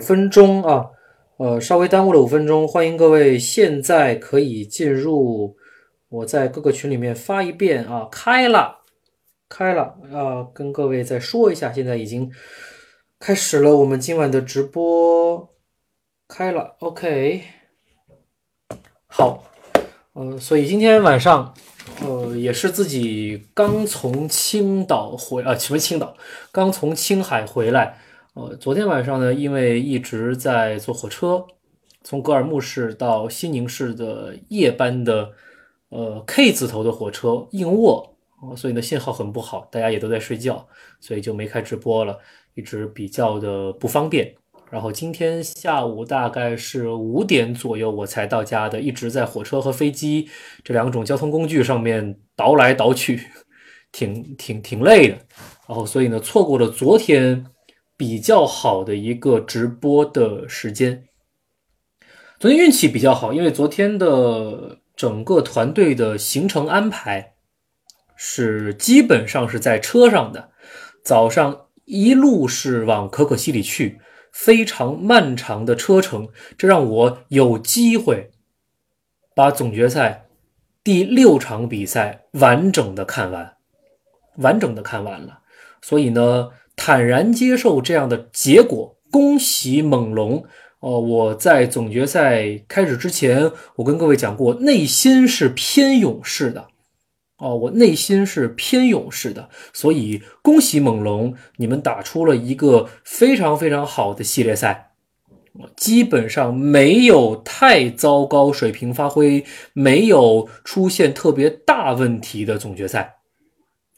分钟啊，呃，稍微耽误了五分钟，欢迎各位现在可以进入，我在各个群里面发一遍啊，开了，开了啊，跟各位再说一下，现在已经开始了我们今晚的直播，开了，OK，好，呃，所以今天晚上，呃，也是自己刚从青岛回啊，什么青岛，刚从青海回来。呃，昨天晚上呢，因为一直在坐火车，从格尔木市到西宁市的夜班的，呃 K 字头的火车硬卧，所以呢信号很不好，大家也都在睡觉，所以就没开直播了，一直比较的不方便。然后今天下午大概是五点左右我才到家的，一直在火车和飞机这两种交通工具上面倒来倒去，挺挺挺累的。然后所以呢，错过了昨天。比较好的一个直播的时间，昨天运气比较好，因为昨天的整个团队的行程安排是基本上是在车上的，早上一路是往可可西里去，非常漫长的车程，这让我有机会把总决赛第六场比赛完整的看完，完整的看完了，所以呢。坦然接受这样的结果，恭喜猛龙！哦，我在总决赛开始之前，我跟各位讲过，内心是偏勇士的。哦，我内心是偏勇士的，所以恭喜猛龙，你们打出了一个非常非常好的系列赛，基本上没有太糟糕水平发挥，没有出现特别大问题的总决赛，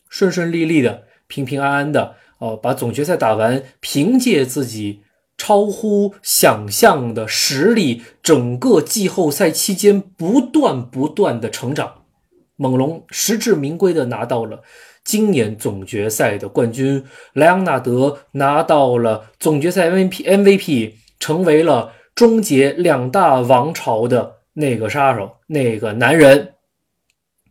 顺顺利利的，平平安安的。哦，把总决赛打完，凭借自己超乎想象的实力，整个季后赛期间不断不断的成长，猛龙实至名归的拿到了今年总决赛的冠军。莱昂纳德拿到了总决赛 MVP，MVP 成为了终结两大王朝的那个杀手，那个男人。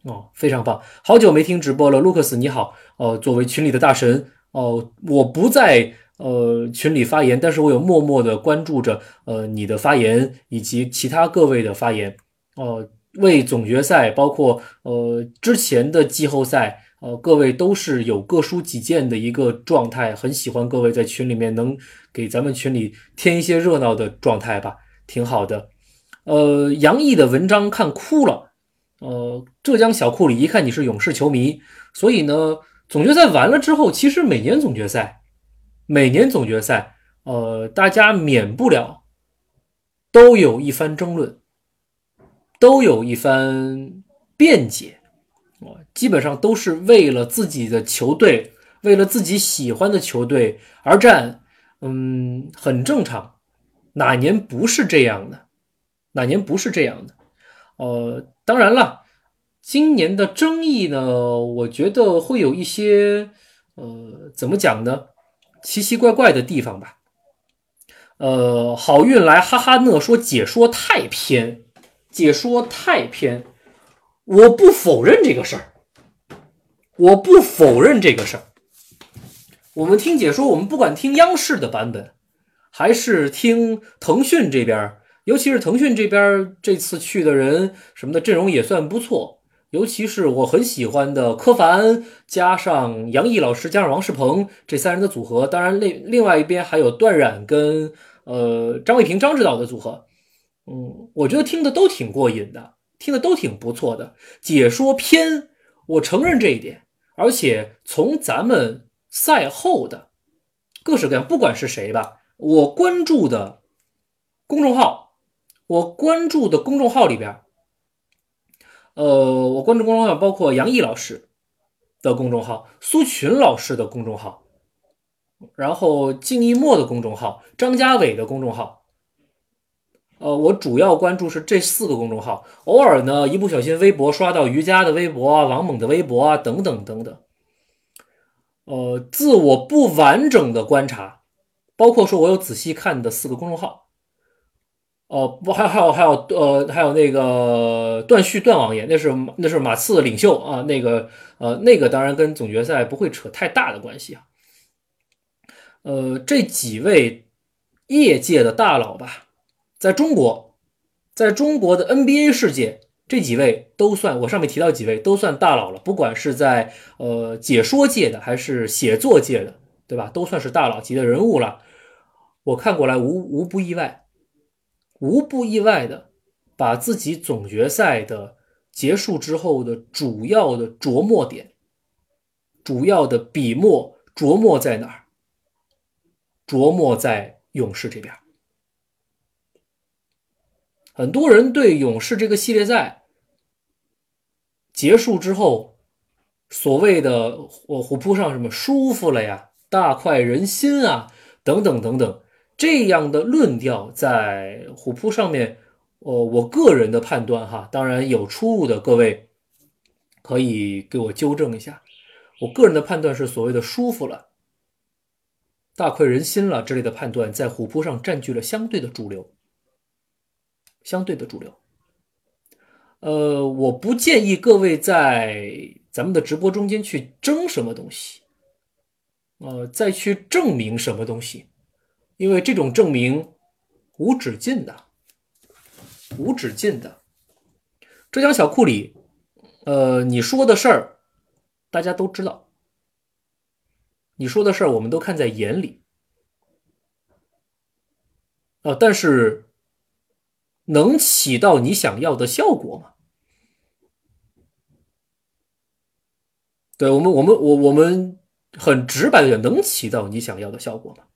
哦，非常棒！好久没听直播了，卢克斯你好。哦，作为群里的大神。哦，我不在呃群里发言，但是我有默默的关注着呃你的发言以及其他各位的发言。呃，为总决赛，包括呃之前的季后赛，呃各位都是有各抒己见的一个状态，很喜欢各位在群里面能给咱们群里添一些热闹的状态吧，挺好的。呃，杨毅的文章看哭了。呃，浙江小库里一看你是勇士球迷，所以呢。总决赛完了之后，其实每年总决赛，每年总决赛，呃，大家免不了都有一番争论，都有一番辩解，哦，基本上都是为了自己的球队，为了自己喜欢的球队而战，嗯，很正常。哪年不是这样的？哪年不是这样的？呃，当然了。今年的争议呢，我觉得会有一些，呃，怎么讲呢？奇奇怪怪的地方吧。呃，好运来哈哈乐说解说太偏，解说太偏。我不否认这个事儿，我不否认这个事儿。我们听解说，我们不管听央视的版本，还是听腾讯这边，尤其是腾讯这边这次去的人什么的阵容也算不错。尤其是我很喜欢的柯凡，加上杨毅老师，加上王世鹏这三人的组合，当然另另外一边还有段冉跟呃张卫平、张指导的组合，嗯，我觉得听的都挺过瘾的，听的都挺不错的。解说偏，我承认这一点，而且从咱们赛后的各式各样，不管是谁吧，我关注的公众号，我关注的公众号里边。呃，我关注公众号包括杨毅老师的公众号、苏群老师的公众号，然后静一墨的公众号、张家伟的公众号。呃，我主要关注是这四个公众号，偶尔呢一不小心微博刷到瑜伽的微博啊、王猛的微博啊等等等等。呃，自我不完整的观察，包括说我有仔细看的四个公众号。哦，不，还有还有还有，呃，还有那个段旭段王爷，那是那是马刺的领袖啊，那个呃，那个当然跟总决赛不会扯太大的关系啊。呃，这几位业界的大佬吧，在中国，在中国的 NBA 世界，这几位都算我上面提到几位都算大佬了，不管是在呃解说界的还是写作界的，对吧？都算是大佬级的人物了。我看过来无无不意外，无不意外的把自己总决赛的结束之后的主要的琢磨点、主要的笔墨琢磨在哪儿？琢磨在勇士这边。很多人对勇士这个系列赛结束之后，所谓的我虎扑上什么舒服了呀、大快人心啊等等等等。这样的论调在虎扑上面，呃，我个人的判断哈，当然有出入的，各位可以给我纠正一下。我个人的判断是所谓的舒服了、大快人心了之类的判断，在虎扑上占据了相对的主流，相对的主流。呃，我不建议各位在咱们的直播中间去争什么东西，呃，再去证明什么东西。因为这种证明无止境的，无止境的。浙江小库里，呃，你说的事儿大家都知道，你说的事儿我们都看在眼里，啊，但是能起到你想要的效果吗？对我们，我们，我我们很直白的讲，能起到你想要的效果吗？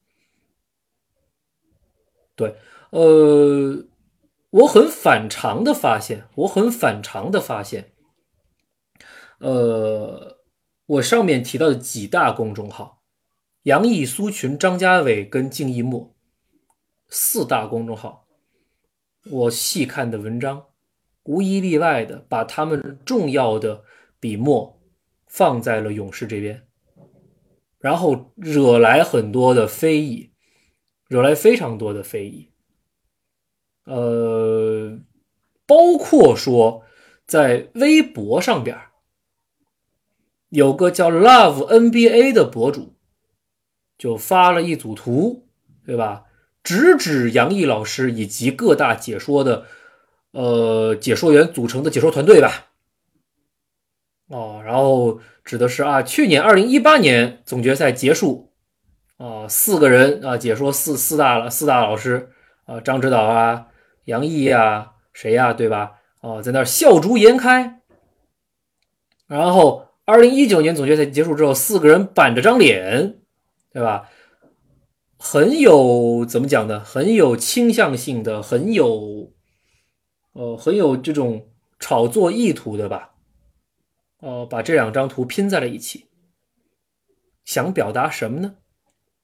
对，呃，我很反常的发现，我很反常的发现，呃，我上面提到的几大公众号，杨毅、苏群、张家伟跟静一墨四大公众号，我细看的文章，无一例外的把他们重要的笔墨放在了勇士这边，然后惹来很多的非议。惹来非常多的非议，呃，包括说在微博上边有个叫 Love NBA 的博主，就发了一组图，对吧？直指杨毅老师以及各大解说的呃解说员组成的解说团队吧。哦，然后指的是啊，去年二零一八年总决赛结束。啊，四个人啊，解说四四大，四大老师啊，张指导啊，杨毅啊，谁呀，对吧？哦，在那笑逐颜开。然后，二零一九年总决赛结束之后，四个人板着张脸，对吧？很有怎么讲呢？很有倾向性的，很有，呃，很有这种炒作意图的吧？哦，把这两张图拼在了一起，想表达什么呢？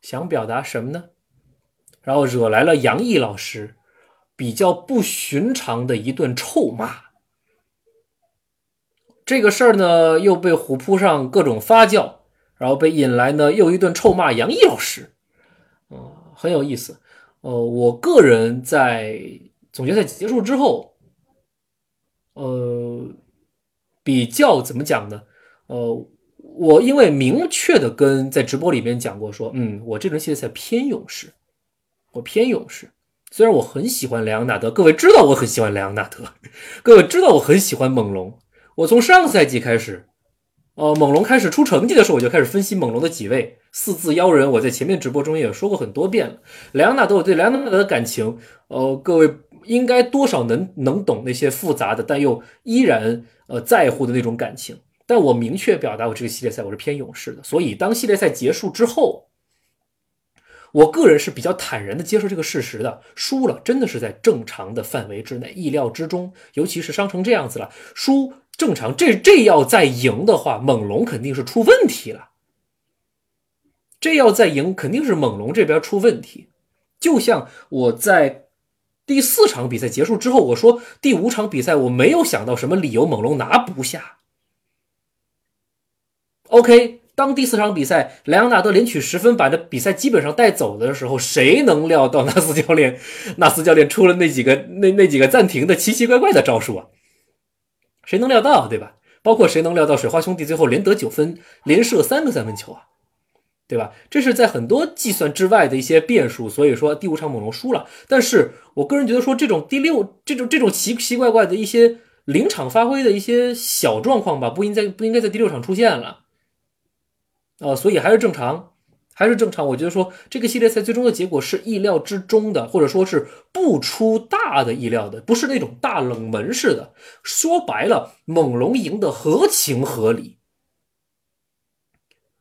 想表达什么呢？然后惹来了杨毅老师比较不寻常的一顿臭骂。这个事儿呢，又被虎扑上各种发酵，然后被引来呢又一顿臭骂杨毅老师。嗯，很有意思。呃，我个人在总决赛结束之后，呃，比较怎么讲呢？呃。我因为明确的跟在直播里面讲过，说，嗯，我这轮系列赛偏勇士，我偏勇士。虽然我很喜欢莱昂纳德，各位知道我很喜欢莱昂纳德，各位知道我很喜欢猛龙。我从上赛季开始，呃，猛龙开始出成绩的时候，我就开始分析猛龙的几位四字妖人。我在前面直播中也说过很多遍了。莱昂纳德，我对莱昂纳德的感情，呃，各位应该多少能能懂那些复杂的，但又依然呃在乎的那种感情。但我明确表达，我这个系列赛我是偏勇士的。所以当系列赛结束之后，我个人是比较坦然的接受这个事实的。输了真的是在正常的范围之内，意料之中。尤其是伤成这样子了，输正常。这这要再赢的话，猛龙肯定是出问题了。这要再赢，肯定是猛龙这边出问题。就像我在第四场比赛结束之后，我说第五场比赛我没有想到什么理由猛龙拿不下。OK，当第四场比赛莱昂纳德连取十分，把这比赛基本上带走的时候，谁能料到纳斯教练，纳斯教练出了那几个那那几个暂停的奇奇怪怪的招数啊？谁能料到，对吧？包括谁能料到水花兄弟最后连得九分，连射三个三分球啊？对吧？这是在很多计算之外的一些变数，所以说第五场猛龙输了。但是我个人觉得说这种第六这种这种奇奇怪怪的一些临场发挥的一些小状况吧，不应该不应该在第六场出现了，呃，所以还是正常，还是正常。我觉得说这个系列赛最终的结果是意料之中的，或者说是不出大的意料的，不是那种大冷门似的。说白了，猛龙赢得合情合理。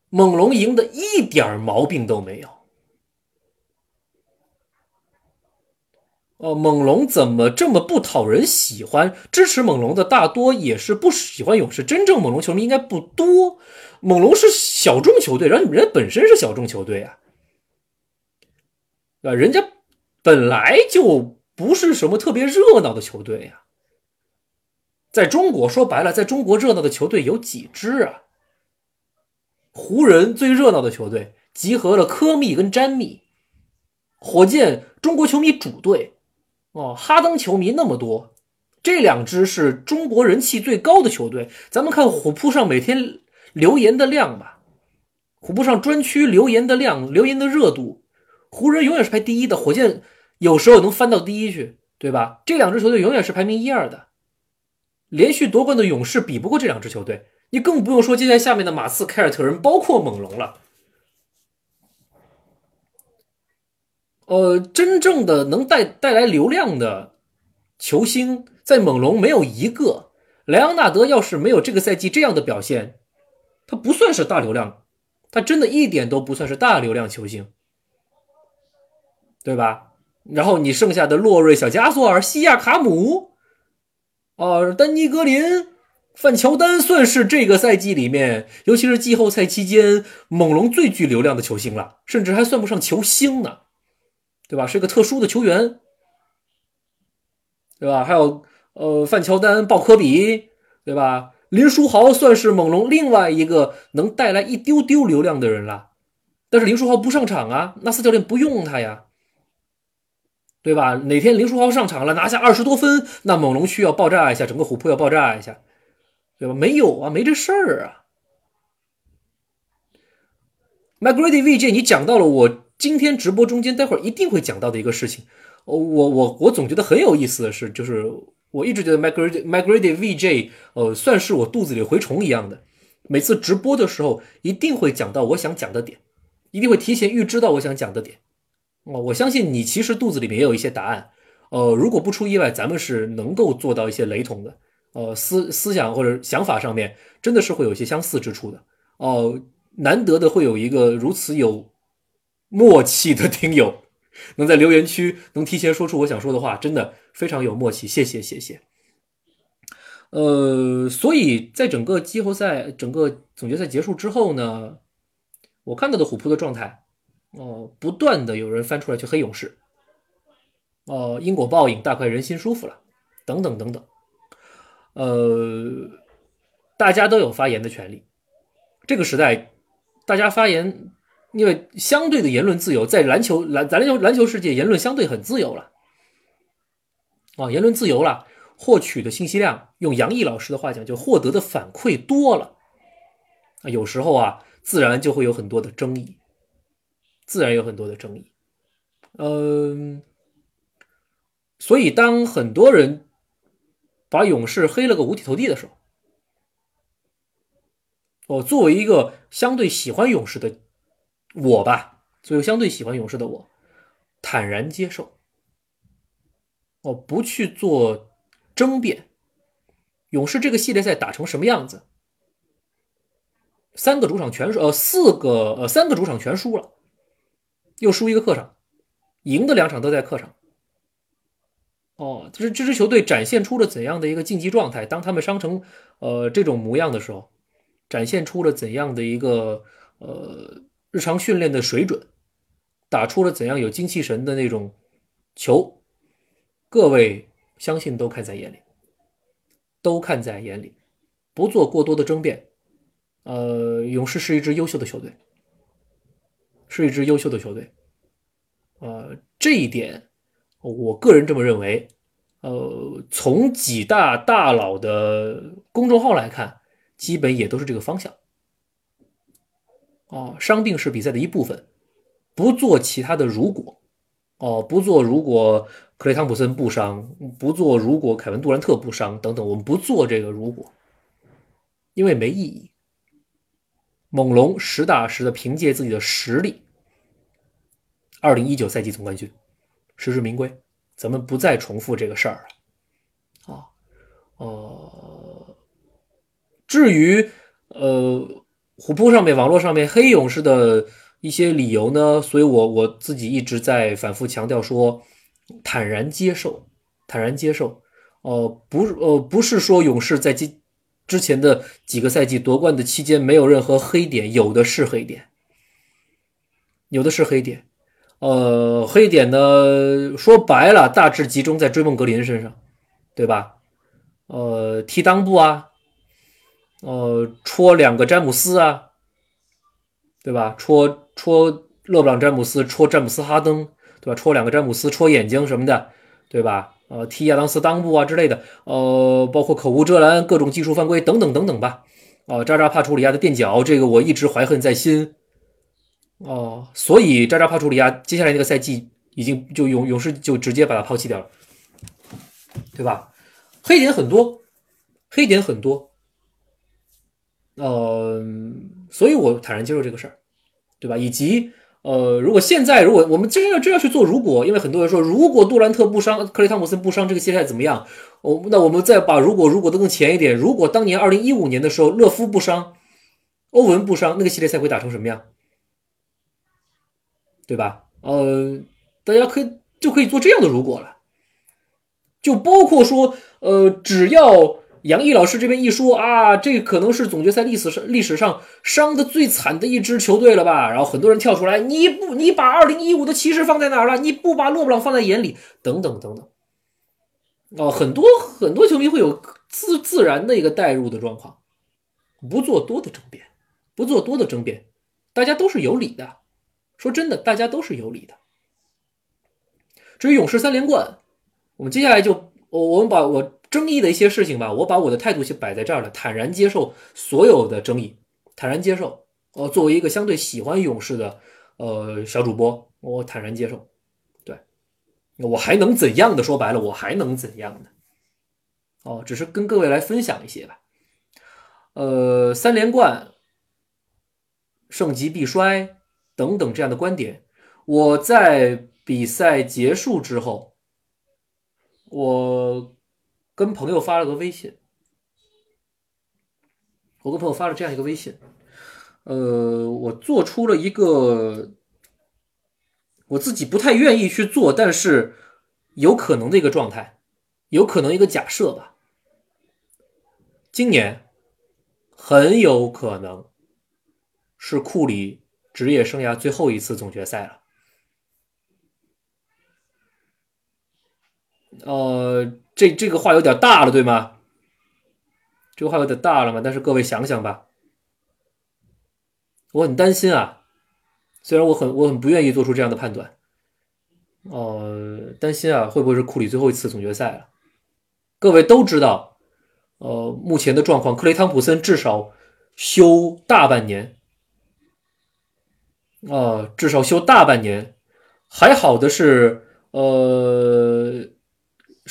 猛龙赢的一点毛病都没有。哦，猛龙怎么这么不讨人喜欢？支持猛龙的大多也是不喜欢勇士。真正猛龙球迷应该不多。猛龙是小众球队，然后人家本身是小众球队啊，啊，人家本来就不是什么特别热闹的球队呀。在中国，说白了，在中国热闹的球队有几支啊？湖人最热闹的球队，集合了科密跟詹密。火箭中国球迷主队，哦，哈登球迷那么多，这两支是中国人气最高的球队。咱们看虎扑上每天留言的量吧，虎扑上专区留言的量、留言的热度，湖人永远是排第一的，火箭有时候能翻到第一去，对吧？这两支球队永远是排名一二的，连续夺冠的勇士比不过这两支球队。你更不用说接下来下面的马刺、凯尔特人，包括猛龙了。呃，真正的能带带来流量的球星，在猛龙没有一个。莱昂纳德要是没有这个赛季这样的表现，他不算是大流量，他真的一点都不算是大流量球星，对吧？然后你剩下的洛瑞、小加索尔、西亚卡姆，哦，丹尼格林。范乔丹算是这个赛季里面，尤其是季后赛期间，猛龙最具流量的球星了，甚至还算不上球星呢，对吧？是个特殊的球员，对吧？还有呃，范乔丹、鲍科比，对吧？林书豪算是猛龙另外一个能带来一丢丢流量的人了，但是林书豪不上场啊，纳斯教练不用他呀，对吧？哪天林书豪上场了，拿下二十多分，那猛龙需要爆炸一下，整个虎扑要爆炸一下。对吧？没有啊，没这事儿啊。McGrady VJ，你讲到了我今天直播中间待会儿一定会讲到的一个事情。我我我总觉得很有意思的是，就是我一直觉得 McGrady McGrady VJ，呃，算是我肚子里蛔虫一样的。每次直播的时候，一定会讲到我想讲的点，一定会提前预知到我想讲的点。哦，我相信你其实肚子里面也有一些答案。呃，如果不出意外，咱们是能够做到一些雷同的。呃，思思想或者想法上面真的是会有一些相似之处的哦。难得的会有一个如此有默契的听友，能在留言区能提前说出我想说的话，真的非常有默契。谢谢，谢谢。呃，所以在整个季后赛、整个总决赛结束之后呢，我看到的虎扑的状态，哦，不断的有人翻出来去黑勇士，哦，因果报应，大快人心，舒服了，等等等等。呃，大家都有发言的权利。这个时代，大家发言，因为相对的言论自由，在篮球篮篮球篮球世界，言论相对很自由了。啊，言论自由了，获取的信息量，用杨毅老师的话讲，就获得的反馈多了。啊，有时候啊，自然就会有很多的争议，自然有很多的争议。嗯，所以当很多人。把勇士黑了个五体投地的时候，哦，作为一个相对喜欢勇士的我吧，作为相对喜欢勇士的我，坦然接受，哦，不去做争辩。勇士这个系列赛打成什么样子？三个主场全输，呃，四个呃，三个主场全输了，又输一个客场，赢的两场都在客场。哦，这这支球队展现出了怎样的一个竞技状态？当他们伤成呃这种模样的时候，展现出了怎样的一个呃日常训练的水准？打出了怎样有精气神的那种球？各位相信都看在眼里，都看在眼里，不做过多的争辩。呃，勇士是一支优秀的球队，是一支优秀的球队。呃，这一点。我个人这么认为，呃，从几大大佬的公众号来看，基本也都是这个方向。哦，伤病是比赛的一部分，不做其他的如果，哦，不做如果克雷汤普森不伤，不做如果凯文杜兰特不伤等等，我们不做这个如果，因为没意义。猛龙实打实的凭借自己的实力，二零一九赛季总冠军，实至名归。咱们不再重复这个事儿了，啊，呃，至于呃，虎扑上面、网络上面黑勇士的一些理由呢，所以我我自己一直在反复强调说，坦然接受，坦然接受，呃，不，呃，不是说勇士在之之前的几个赛季夺冠的期间没有任何黑点，有的是黑点，有的是黑点。呃，黑点呢，说白了，大致集中在追梦格林身上，对吧？呃，踢裆部啊，呃，戳两个詹姆斯啊，对吧？戳戳勒布朗詹姆斯，戳詹姆斯哈登，对吧？戳两个詹姆斯，戳眼睛什么的，对吧？呃，踢亚当斯裆部啊之类的，呃，包括口无遮拦，各种技术犯规等等等等吧。啊，扎扎帕楚里亚的垫脚，这个我一直怀恨在心。哦，所以扎扎帕楚里亚接下来那个赛季已经就勇勇士就直接把他抛弃掉了，对吧？黑点很多，黑点很多，呃，所以我坦然接受这个事儿，对吧？以及呃，如果现在如果我们真要真要去做，如果因为很多人说，如果杜兰特不伤，克雷汤普森不伤，这个系列赛怎么样？我那我们再把如果如果都更前一点，如果当年二零一五年的时候勒夫不伤，欧文不伤，那个系列赛会打成什么样？对吧？呃，大家可以就可以做这样的如果了，就包括说，呃，只要杨毅老师这边一说啊，这可能是总决赛历史上历史上伤的最惨的一支球队了吧？然后很多人跳出来，你不，你把二零一五的骑士放在哪儿了？你不把勒布朗放在眼里？等等等等。哦，很多很多球迷会有自自然的一个代入的状况，不做多的争辩，不做多的争辩，大家都是有理的。说真的，大家都是有理的。至于勇士三连冠，我们接下来就我我们把我争议的一些事情吧，我把我的态度先摆在这儿了，坦然接受所有的争议，坦然接受。呃，作为一个相对喜欢勇士的呃小主播，我坦然接受。对，我还能怎样的？说白了，我还能怎样的？哦，只是跟各位来分享一些吧。呃，三连冠，盛极必衰。等等这样的观点，我在比赛结束之后，我跟朋友发了个微信，我跟朋友发了这样一个微信，呃，我做出了一个我自己不太愿意去做，但是有可能的一个状态，有可能一个假设吧，今年很有可能是库里。职业生涯最后一次总决赛了，呃，这这个话有点大了，对吗？这个话有点大了嘛？但是各位想想吧，我很担心啊，虽然我很我很不愿意做出这样的判断，呃，担心啊，会不会是库里最后一次总决赛了？各位都知道，呃，目前的状况，克雷汤普森至少休大半年。啊，至少休大半年，还好的是，呃，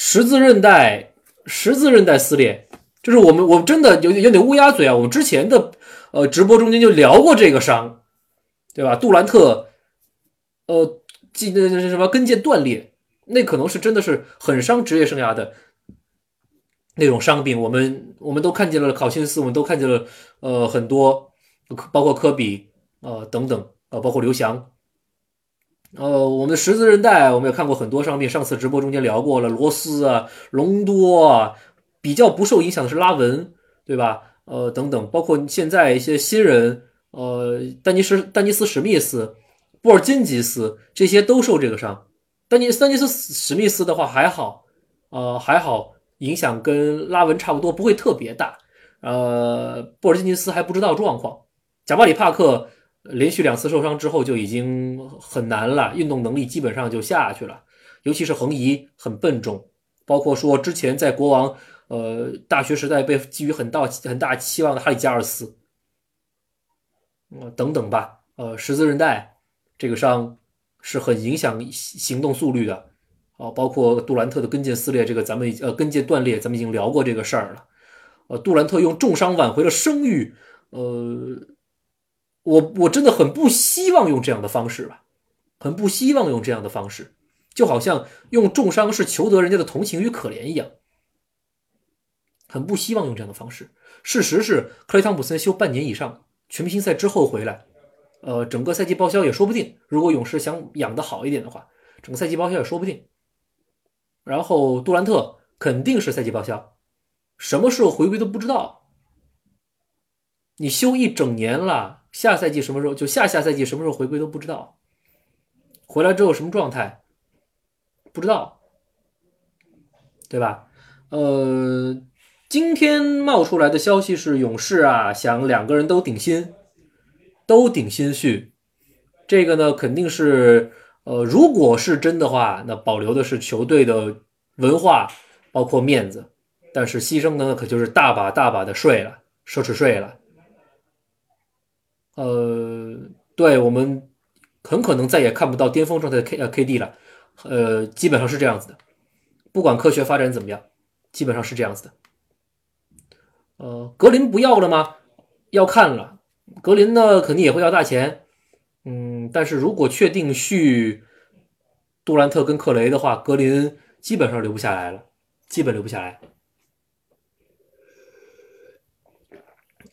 十字韧带，十字韧带撕裂，就是我们，我们真的有有点乌鸦嘴啊。我们之前的呃直播中间就聊过这个伤，对吧？杜兰特，呃，记那那什么跟腱断裂，那可能是真的是很伤职业生涯的那种伤病。我们我们都看见了考辛斯，我们都看见了呃很多，包括科比呃等等。呃，包括刘翔，呃，我们的十字韧带，我们也看过很多伤病。上次直播中间聊过了，罗斯啊，隆多啊，比较不受影响的是拉文，对吧？呃，等等，包括现在一些新人，呃，丹尼斯、丹尼斯史密斯、布尔津吉斯，这些都受这个伤。丹尼斯丹尼斯史密斯的话还好，呃，还好，影响跟拉文差不多，不会特别大。呃，布尔津吉斯还不知道状况，贾巴里帕克。连续两次受伤之后就已经很难了，运动能力基本上就下去了，尤其是横移很笨重，包括说之前在国王呃大学时代被寄予很大很大期望的哈里加尔斯，呃等等吧。呃，十字韧带这个伤是很影响行动速率的。啊，包括杜兰特的跟腱撕裂，这个咱们呃跟腱断裂，咱们已经聊过这个事儿了。呃，杜兰特用重伤挽回了声誉，呃，我我真的很不希望用这样的方式吧，很不希望用这样的方式，就好像用重伤是求得人家的同情与可怜一样，很不希望用这样的方式。事实是，克雷汤普森休半年以上，全明星赛之后回来，呃，整个赛季报销也说不定。如果勇士想养的好一点的话，整个赛季报销也说不定。然后杜兰特肯定是赛季报销，什么时候回归都不知道。你休一整年了，下赛季什么时候就下下赛季什么时候回归都不知道。回来之后什么状态不知道，对吧？呃，今天冒出来的消息是勇士啊想两个人都顶薪，都顶薪续，这个呢肯定是。呃，如果是真的话，那保留的是球队的文化，包括面子，但是牺牲的可就是大把大把的税了，奢侈税了。呃，对我们很可能再也看不到巅峰状态的 K 呃 KD 了，呃，基本上是这样子的，不管科学发展怎么样，基本上是这样子的。呃，格林不要了吗？要看了，格林呢肯定也会要大钱。嗯，但是如果确定续杜兰特跟克雷的话，格林基本上留不下来了，基本留不下来。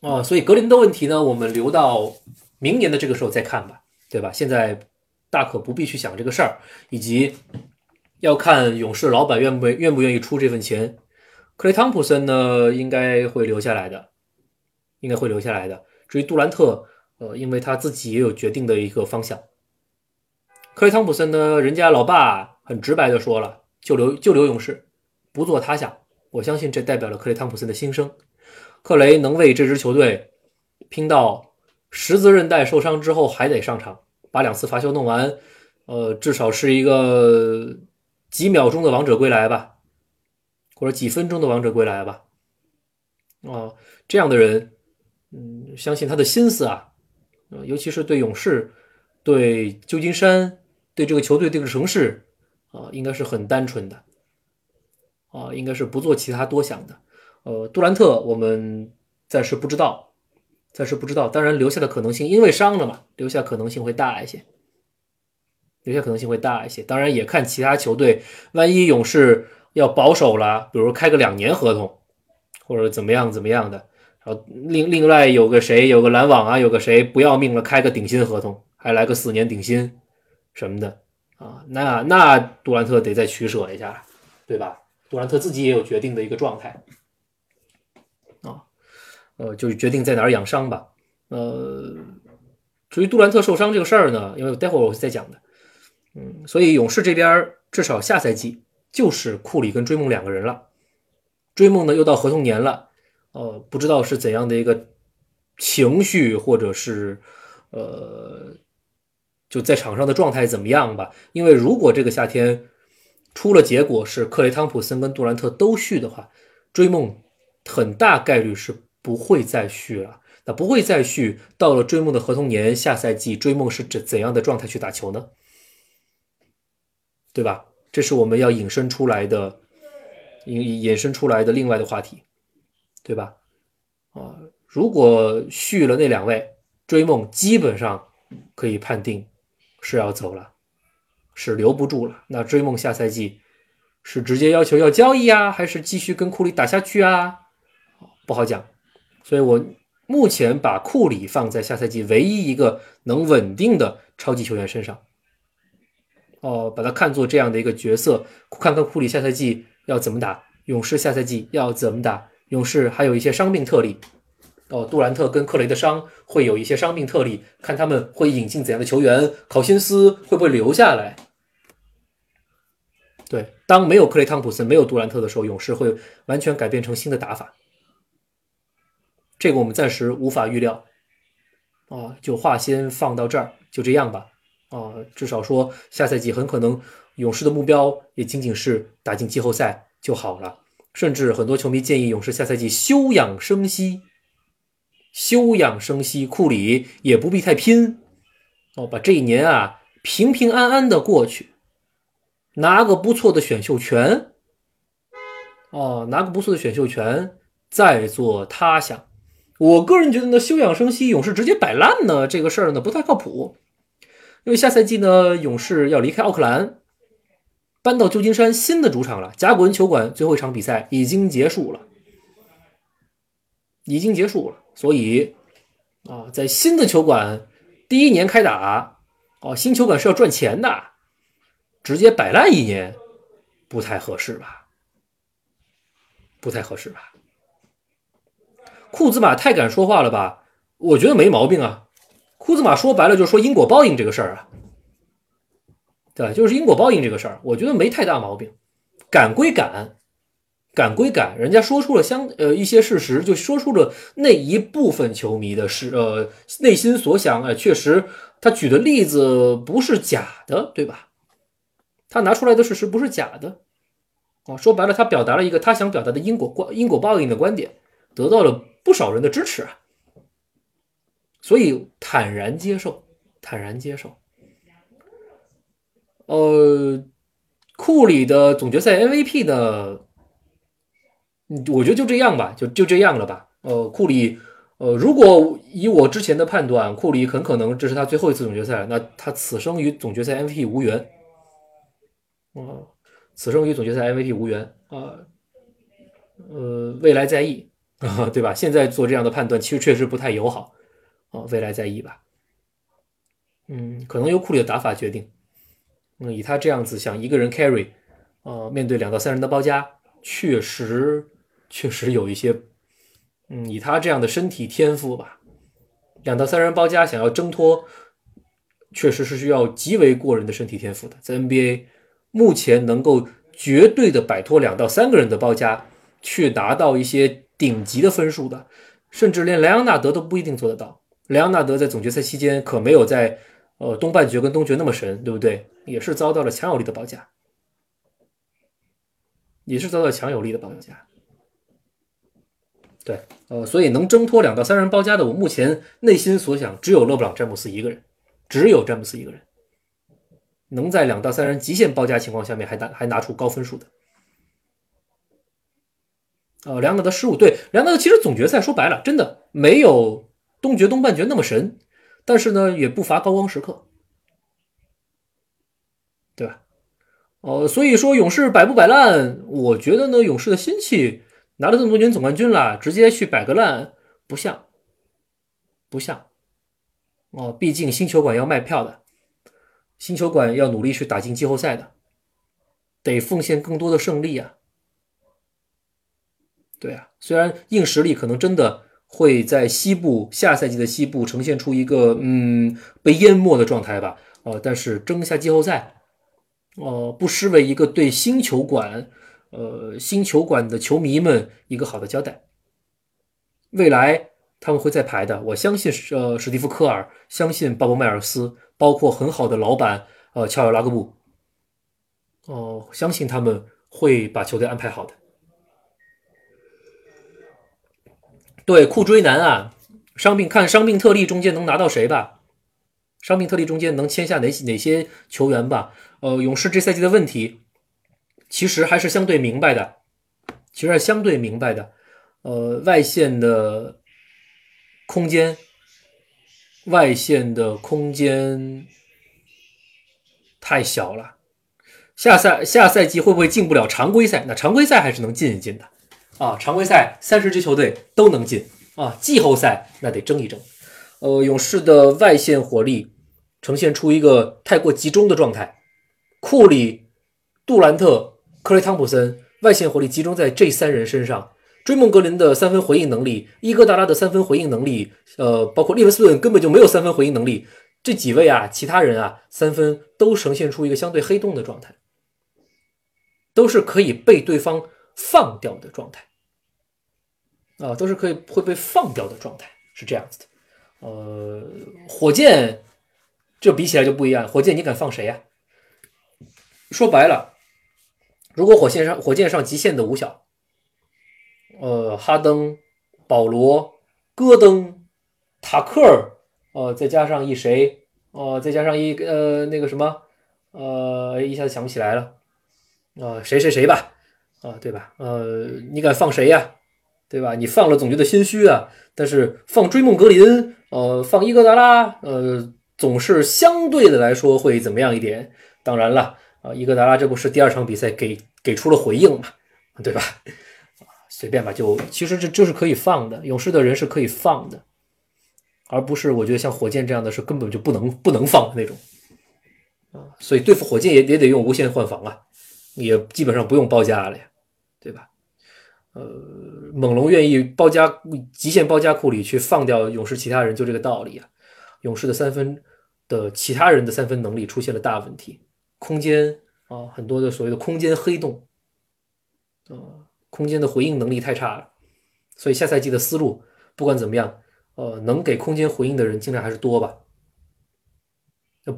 啊，所以格林的问题呢，我们留到明年的这个时候再看吧，对吧？现在大可不必去想这个事儿，以及要看勇士老板愿不愿不愿意出这份钱。克雷汤普森呢，应该会留下来的，应该会留下来的。至于杜兰特，呃，因为他自己也有决定的一个方向。克雷汤普森呢，人家老爸很直白的说了，就留就留勇士，不做他想。我相信这代表了克雷汤普森的心声。克雷能为这支球队拼到十字韧带受伤之后还得上场，把两次罚球弄完，呃，至少是一个几秒钟的王者归来吧，或者几分钟的王者归来吧。啊，这样的人，嗯，相信他的心思啊。尤其是对勇士、对旧金山、对这个球队、这个城市，啊，应该是很单纯的，啊，应该是不做其他多想的。呃，杜兰特我们暂时不知道，暂时不知道。当然，留下的可能性，因为伤了嘛，留下可能性会大一些，留下可能性会大一些。当然，也看其他球队，万一勇士要保守了，比如开个两年合同，或者怎么样怎么样的。然后另另外有个谁，有个篮网啊，有个谁不要命了，开个顶薪合同，还来个四年顶薪什么的啊？那那杜兰特得再取舍一下，对吧？杜兰特自己也有决定的一个状态，呃，就是决定在哪儿养伤吧。呃，至于杜兰特受伤这个事儿呢，因为待会儿我会再讲的，嗯，所以勇士这边至少下赛季就是库里跟追梦两个人了，追梦呢又到合同年了。呃，不知道是怎样的一个情绪，或者是呃，就在场上的状态怎么样吧？因为如果这个夏天出了结果是克雷汤普森跟杜兰特都续的话，追梦很大概率是不会再续了。那不会再续，到了追梦的合同年，下赛季追梦是怎怎样的状态去打球呢？对吧？这是我们要引申出来的，引引申出来的另外的话题。对吧？啊，如果续了那两位，追梦基本上可以判定是要走了，是留不住了。那追梦下赛季是直接要求要交易啊，还是继续跟库里打下去啊？不好讲。所以我目前把库里放在下赛季唯一一个能稳定的超级球员身上。哦，把他看作这样的一个角色，看看库里下赛季要怎么打，勇士下赛季要怎么打。勇士还有一些伤病特例，哦，杜兰特跟克雷的伤会有一些伤病特例，看他们会引进怎样的球员，考辛斯会不会留下来？对，当没有克雷汤普森、没有杜兰特的时候，勇士会完全改变成新的打法，这个我们暂时无法预料，啊，就话先放到这儿，就这样吧，啊，至少说下赛季很可能勇士的目标也仅仅是打进季后赛就好了。甚至很多球迷建议勇士下赛季休养生息，休养生息，库里也不必太拼哦，把这一年啊平平安安的过去，拿个不错的选秀权哦，拿个不错的选秀权，再做他想。我个人觉得呢，休养生息，勇士直接摆烂呢，这个事儿呢不太靠谱。因为下赛季呢，勇士要离开奥克兰，搬到旧金山新的主场了。甲骨文球馆最后一场比赛已经结束了，已经结束了。所以啊，在新的球馆第一年开打，哦，新球馆是要赚钱的，直接摆烂一年不太合适吧？不太合适吧？库兹马太敢说话了吧？我觉得没毛病啊。库兹马说白了就是说因果报应这个事儿啊，对就是因果报应这个事儿，我觉得没太大毛病。敢归敢，敢归敢，人家说出了相呃一些事实，就说出了那一部分球迷的事呃内心所想。哎，确实他举的例子不是假的，对吧？他拿出来的事实不是假的。啊，说白了，他表达了一个他想表达的因果关因果报应的观点，得到了。不少人的支持啊，所以坦然接受，坦然接受。呃，库里的总决赛 MVP 呢，我觉得就这样吧，就就这样了吧。呃，库里，呃，如果以我之前的判断，库里很可能这是他最后一次总决赛，那他此生与总决赛 MVP 无缘。啊，此生与总决赛 MVP 无缘啊，呃，未来在役。啊，对吧？现在做这样的判断，其实确实不太友好啊。未来再议吧。嗯，可能由库里的打法决定。嗯，以他这样子想一个人 carry，呃，面对两到三人的包夹，确实确实有一些，嗯，以他这样的身体天赋吧，两到三人包夹想要挣脱，确实是需要极为过人的身体天赋的。在 NBA 目前能够绝对的摆脱两到三个人的包夹，去达到一些。顶级的分数的，甚至连莱昂纳德都不一定做得到。莱昂纳德在总决赛期间可没有在呃东半决跟东决那么神，对不对？也是遭到了强有力的包夹，也是遭到强有力的包夹。对，呃，所以能挣脱两到三人包夹的，我目前内心所想只有勒布朗詹姆斯一个人，只有詹姆斯一个人能在两到三人极限包夹情况下面还拿还拿出高分数的。呃，梁纳德失误，对梁纳德其实总决赛说白了，真的没有东决东半决那么神，但是呢，也不乏高光时刻，对吧？哦，所以说勇士摆不摆烂，我觉得呢，勇士的心气拿了这么多年总冠军了，直接去摆个烂不像，不像。哦，毕竟新球馆要卖票的，新球馆要努力去打进季后赛的，得奉献更多的胜利啊。对啊，虽然硬实力可能真的会在西部下赛季的西部呈现出一个嗯被淹没的状态吧，呃，但是争一下季后赛，呃，不失为一个对新球馆，呃，新球馆的球迷们一个好的交代。未来他们会再排的，我相信呃史蒂夫科尔，相信鲍勃迈尔斯，包括很好的老板呃乔尔拉格布，哦，相信他们会把球队安排好的。对库追难啊，伤病看伤病特例中间能拿到谁吧？伤病特例中间能签下哪哪些球员吧？呃，勇士这赛季的问题其实还是相对明白的，其实是相对明白的。呃，外线的空间，外线的空间太小了。下赛下赛季会不会进不了常规赛？那常规赛还是能进一进的。啊，常规赛三十支球队都能进啊，季后赛那得争一争。呃，勇士的外线火力呈现出一个太过集中的状态，库里、杜兰特、克雷汤普森外线火力集中在这三人身上。追梦格林的三分回应能力，伊戈达拉的三分回应能力，呃，包括利文斯顿根本就没有三分回应能力。这几位啊，其他人啊，三分都呈现出一个相对黑洞的状态，都是可以被对方。放掉的状态啊，都是可以会被放掉的状态，是这样子的。呃，火箭这比起来就不一样，火箭你敢放谁呀？说白了，如果火箭上火箭上极限的五小，呃，哈登、保罗、戈登、塔克尔，呃，再加上一谁，呃，再加上一呃那个什么，呃，一下子想不起来了，啊，谁谁谁吧，啊，对吧？呃，你敢放谁呀？对吧？你放了总觉得心虚啊，但是放追梦格林，呃，放伊戈达拉，呃，总是相对的来说会怎么样一点？当然了，啊，伊戈达拉这不是第二场比赛给给出了回应嘛，对吧？随便吧，就其实这这是可以放的，勇士的人是可以放的，而不是我觉得像火箭这样的是根本就不能不能放的那种啊。所以对付火箭也也得用无限换防啊，也基本上不用包夹了呀，对吧？呃，猛龙愿意包夹极限包夹库里去放掉勇士其他人，就这个道理啊。勇士的三分的其他人的三分能力出现了大问题，空间啊，很多的所谓的空间黑洞啊。空间的回应能力太差了，所以下赛季的思路不管怎么样，呃，能给空间回应的人尽量还是多吧。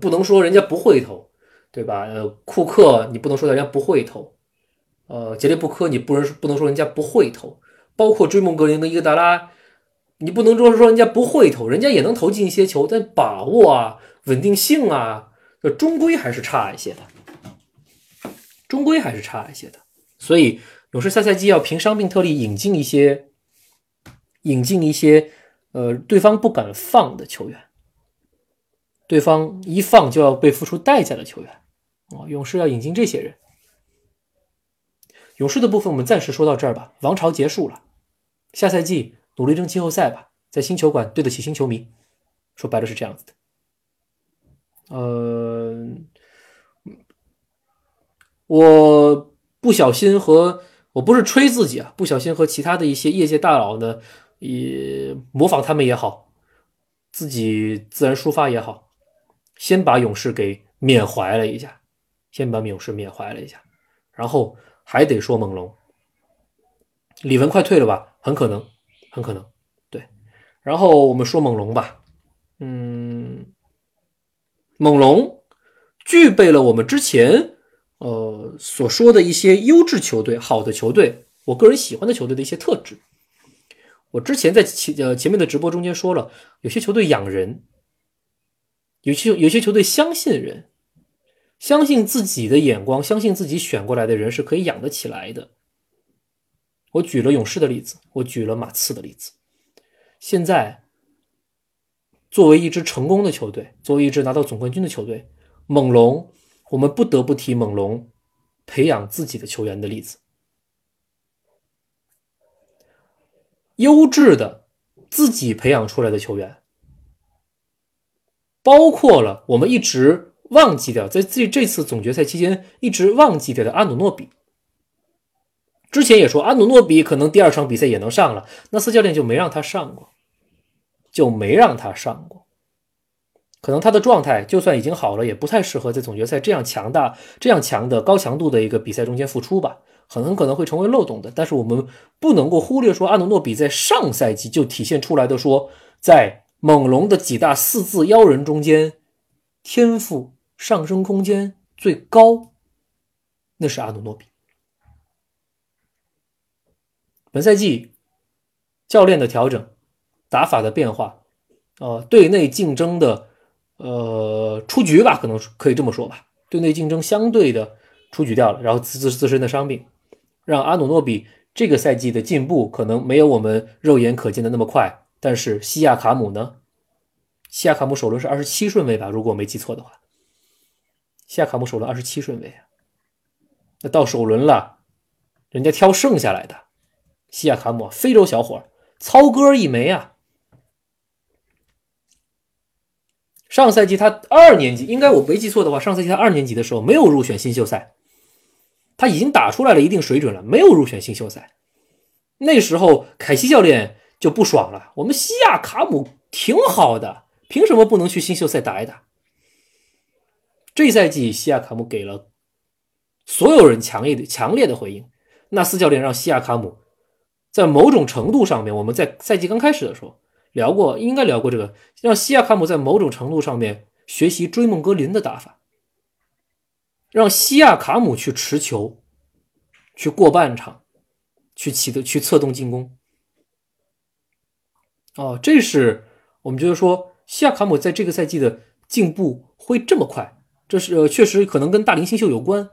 不能说人家不会投，对吧？呃，库克你不能说人家不会投，呃，杰列布科你不能不能说人家不会投，包括追梦格林跟伊戈达拉，你不能说说人家不会投，人家也能投进一些球，但把握啊、稳定性啊，终归还是差一些的，终归还是差一些的，所以。勇士下赛季要凭伤病特例引进一些，引进一些，呃，对方不敢放的球员，对方一放就要被付出代价的球员，啊，勇士要引进这些人。勇士的部分我们暂时说到这儿吧，王朝结束了，下赛季努力争季后赛吧，在新球馆对得起新球迷，说白了是这样子的。呃，我不小心和。我不是吹自己啊，不小心和其他的一些业界大佬呢，也模仿他们也好，自己自然抒发也好，先把勇士给缅怀了一下，先把勇士缅怀了一下，然后还得说猛龙，李文快退了吧？很可能，很可能，对。然后我们说猛龙吧，嗯，猛龙具备了我们之前。呃，所说的一些优质球队、好的球队，我个人喜欢的球队的一些特质，我之前在前呃前面的直播中间说了，有些球队养人，有些有些球队相信人，相信自己的眼光，相信自己选过来的人是可以养得起来的。我举了勇士的例子，我举了马刺的例子。现在，作为一支成功的球队，作为一支拿到总冠军的球队，猛龙。我们不得不提猛龙培养自己的球员的例子，优质的自己培养出来的球员，包括了我们一直忘记掉，在这这次总决赛期间一直忘记掉的阿努诺比。之前也说阿努诺比可能第二场比赛也能上了，那斯教练就没让他上过，就没让他上过。可能他的状态就算已经好了，也不太适合在总决赛这样强大、这样强的高强度的一个比赛中间复出吧，很很可能会成为漏洞的。但是我们不能够忽略说，阿努诺比在上赛季就体现出来的说，在猛龙的几大四字妖人中间，天赋上升空间最高，那是阿努诺比。本赛季教练的调整、打法的变化，呃，队内竞争的。呃，出局吧，可能可以这么说吧。队内竞争相对的出局掉了，然后自自自身的伤病，让阿努诺比这个赛季的进步可能没有我们肉眼可见的那么快。但是西亚卡姆呢？西亚卡姆首轮是二十七顺位吧？如果我没记错的话，西亚卡姆首轮二十七顺位啊。那到首轮了，人家挑剩下来的西亚卡姆，非洲小伙，操哥一枚啊。上赛季他二年级，应该我没记错的话，上赛季他二年级的时候没有入选新秀赛，他已经打出来了一定水准了，没有入选新秀赛。那时候凯西教练就不爽了，我们西亚卡姆挺好的，凭什么不能去新秀赛打一打？这赛季西亚卡姆给了所有人强烈的强烈的回应，纳斯教练让西亚卡姆在某种程度上面，我们在赛季刚开始的时候。聊过，应该聊过这个，让西亚卡姆在某种程度上面学习追梦格林的打法，让西亚卡姆去持球，去过半场，去起的去策动进攻。哦，这是我们觉得说西亚卡姆在这个赛季的进步会这么快，这是呃确实可能跟大龄新秀有关，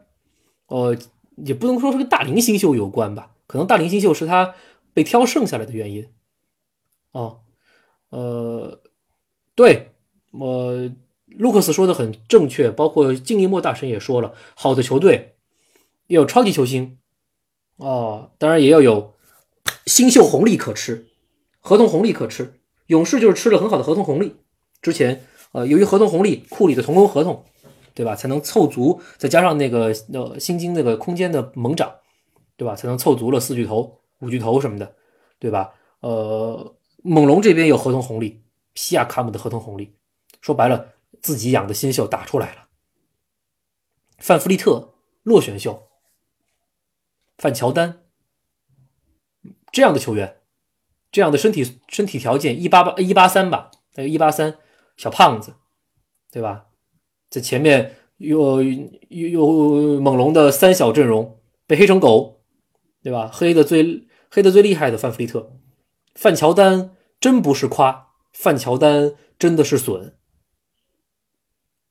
呃也不能说是跟大龄新秀有关吧，可能大龄新秀是他被挑剩下来的原因。哦，呃，对我卢克斯说的很正确，包括静一莫大神也说了，好的球队要有超级球星，哦，当然也要有新秀红利可吃，合同红利可吃。勇士就是吃了很好的合同红利，之前呃，由于合同红利，库里的同工合同，对吧？才能凑足，再加上那个呃薪金那个空间的猛涨，对吧？才能凑足了四巨头、五巨头什么的，对吧？呃，猛龙这边有合同红利，西亚卡姆的合同红利，说白了，自己养的新秀打出来了，范弗利特落选秀，范乔丹这样的球员。这样的身体身体条件一八八一八三吧，那个一八三小胖子，对吧？在前面有有有猛龙的三小阵容被黑成狗，对吧？黑的最黑的最厉害的范弗利特，范乔丹真不是夸，范乔丹真的是损，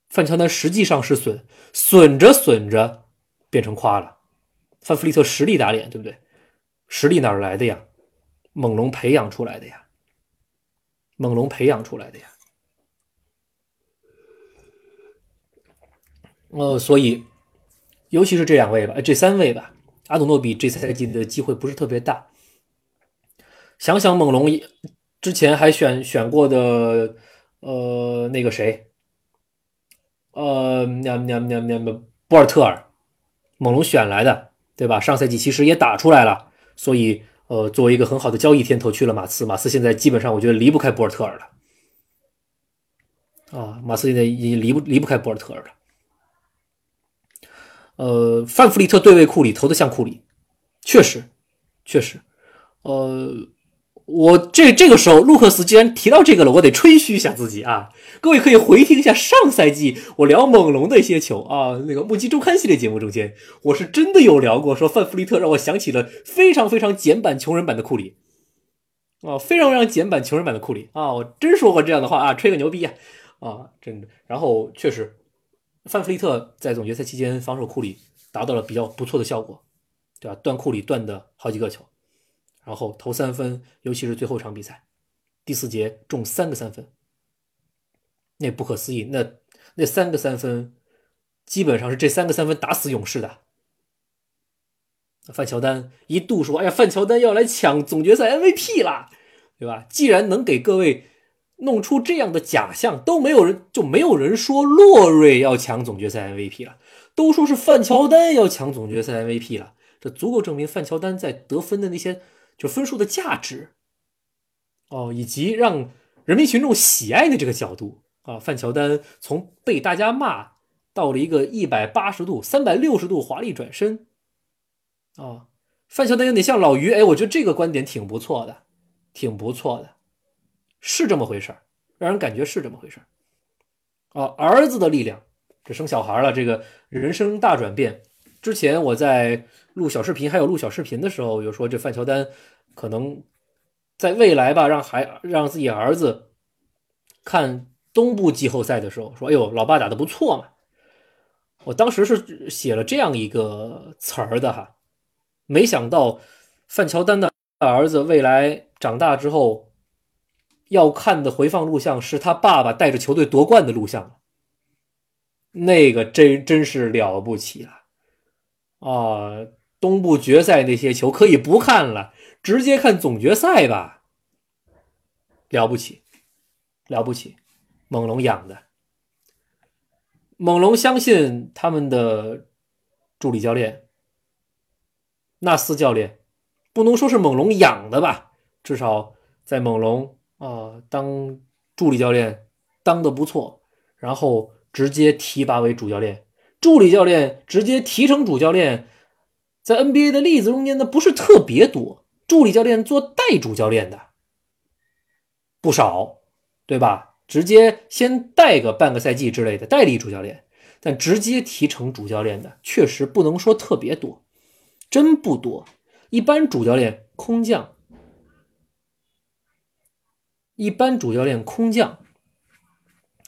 范乔丹实际上是损，损着损着变成夸了。范弗利特实力打脸，对不对？实力哪来的呀？猛龙培养出来的呀，猛龙培养出来的呀，呃，所以，尤其是这两位吧，这三位吧，阿努诺比这赛季的机会不是特别大。想想猛龙之前还选选过的，呃，那个谁，呃，那那那那那博尔特尔，猛龙选来的，对吧？上赛季其实也打出来了，所以。呃，作为一个很好的交易天头去了马刺，马刺现在基本上我觉得离不开博尔特尔了。啊，马刺现在已经离不离不开博尔特尔了。呃，范弗利特对位库里投的像库里，确实，确实，呃。我这这个时候，卢克斯既然提到这个了，我得吹嘘一下自己啊！各位可以回听一下上赛季我聊猛龙的一些球啊，那个《目击周刊》系列节目中间，我是真的有聊过，说范弗利特让我想起了非常非常简版穷人版的库里，啊，非常非常简版穷人版的库里啊！我真说过这样的话啊，吹个牛逼啊，啊，真的。然后确实，范弗利特在总决赛期间防守库里达到了比较不错的效果，对吧？断库里断的好几个球。然后投三分，尤其是最后一场比赛，第四节中三个三分，那不可思议。那那三个三分，基本上是这三个三分打死勇士的。范乔丹一度说：“哎呀，范乔丹要来抢总决赛 MVP 啦，对吧？”既然能给各位弄出这样的假象，都没有人就没有人说洛瑞要抢总决赛 MVP 了，都说是范乔丹要抢总决赛 MVP 了。这足够证明范乔丹在得分的那些。就分数的价值，哦，以及让人民群众喜爱的这个角度啊，范乔丹从被大家骂到了一个一百八十度、三百六十度华丽转身，啊，范乔丹有点像老于，哎，我觉得这个观点挺不错的，挺不错的，是这么回事儿，让人感觉是这么回事儿，啊，儿子的力量，这生小孩了，这个人生大转变。之前我在录小视频，还有录小视频的时候，有说这范乔丹可能在未来吧，让孩让自己儿子看东部季后赛的时候，说：“哎呦，老爸打的不错嘛。”我当时是写了这样一个词儿的哈，没想到范乔丹的儿子未来长大之后要看的回放录像是他爸爸带着球队夺冠的录像，那个真真是了不起了。啊，东部决赛那些球可以不看了，直接看总决赛吧。了不起，了不起，猛龙养的。猛龙相信他们的助理教练纳斯教练，不能说是猛龙养的吧，至少在猛龙啊当助理教练当的不错，然后直接提拔为主教练。助理教练直接提成主教练，在 NBA 的例子中间呢不是特别多，助理教练做代主教练的不少，对吧？直接先带个半个赛季之类的代理主教练，但直接提成主教练的确实不能说特别多，真不多。一般主教练空降，一般主教练空降。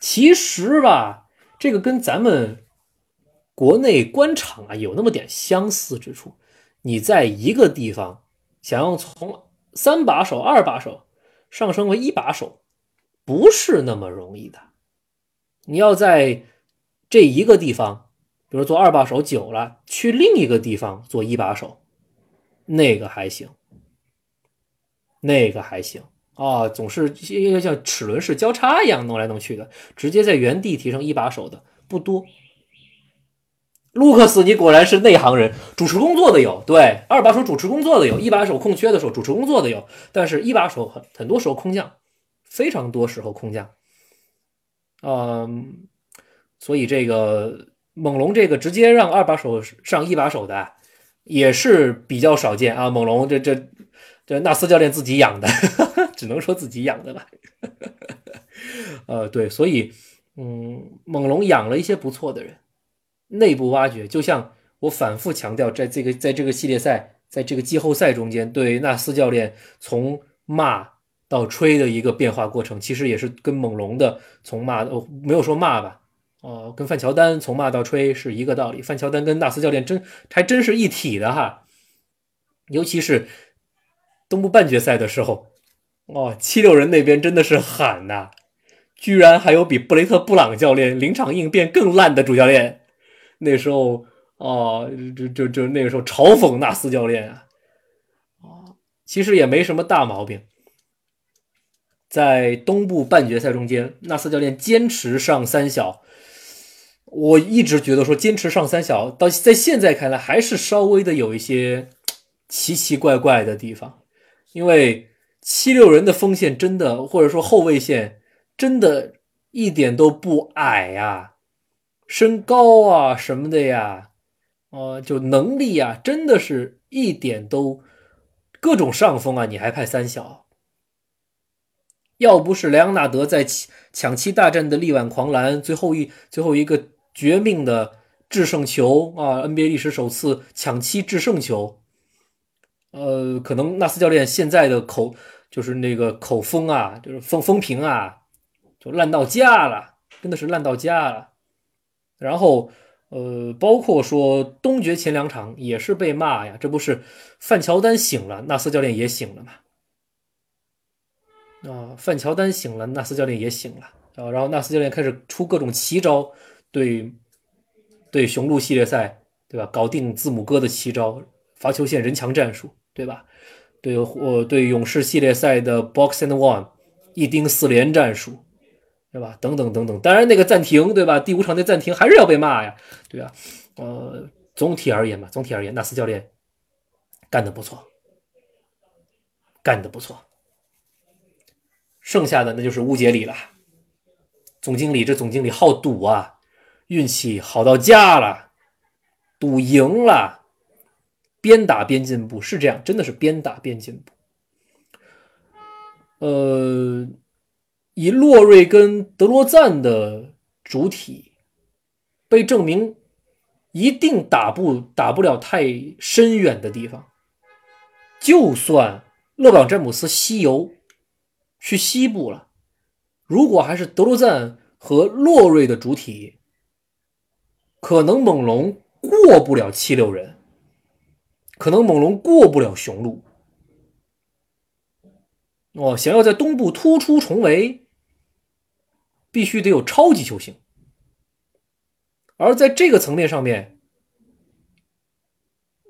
其实吧，这个跟咱们国内官场啊有那么点相似之处。你在一个地方想要从三把手、二把手上升为一把手，不是那么容易的。你要在这一个地方，比如做二把手久了，去另一个地方做一把手，那个还行，那个还行啊，总是一个像齿轮式交叉一样弄来弄去的，直接在原地提升一把手的不多。卢克斯，你果然是内行人，主持工作的有，对，二把手主持工作的有，一把手空缺的时候主持工作的有，但是一把手很很多时候空降，非常多时候空降。嗯，所以这个猛龙这个直接让二把手上一把手的也是比较少见啊。猛龙这这这纳斯教练自己养的，只能说自己养的吧。呃，对，所以嗯，猛龙养了一些不错的人，内部挖掘，就像我反复强调，在这个在这个系列赛，在这个季后赛中间，对纳斯教练从骂。到吹的一个变化过程，其实也是跟猛龙的从骂哦没有说骂吧，哦跟范乔丹从骂到吹是一个道理。范乔丹跟纳斯教练真还真是一体的哈，尤其是东部半决赛的时候，哦七六人那边真的是喊呐，居然还有比布雷特布朗教练临场应变更烂的主教练，那时候哦就就就那个时候嘲讽纳斯教练啊，哦其实也没什么大毛病。在东部半决赛中间，纳斯教练坚持上三小，我一直觉得说坚持上三小，到在现在看来还是稍微的有一些奇奇怪怪的地方，因为七六人的锋线真的或者说后卫线真的一点都不矮呀，身高啊什么的呀，呃，就能力啊，真的是一点都各种上风啊，你还派三小？要不是莱昂纳德在抢七大战的力挽狂澜，最后一最后一个绝命的制胜球啊，NBA 历史首次抢七制胜球，呃，可能纳斯教练现在的口就是那个口风啊，就是风风评啊，就烂到家了，真的是烂到家了。然后，呃，包括说东决前两场也是被骂呀，这不是范乔丹醒了，纳斯教练也醒了嘛。啊，范乔丹醒了，纳斯教练也醒了啊。然后纳斯教练开始出各种奇招，对对雄鹿系列赛，对吧？搞定字母哥的奇招，罚球线人墙战术，对吧？对，我对勇士系列赛的 box and one 一丁四连战术，对吧？等等等等。当然那个暂停，对吧？第五场那暂停还是要被骂呀，对吧？呃，总体而言嘛，总体而言，纳斯教练干得不错，干得不错。剩下的那就是乌杰里了，总经理这总经理好赌啊，运气好到家了，赌赢了，边打边进步，是这样，真的是边打边进步。呃，以洛瑞跟德罗赞的主体被证明一定打不打不了太深远的地方，就算勒布朗詹姆斯西游。去西部了。如果还是德罗赞和洛瑞的主体，可能猛龙过不了七六人，可能猛龙过不了雄鹿。哦，想要在东部突出重围，必须得有超级球星。而在这个层面上面，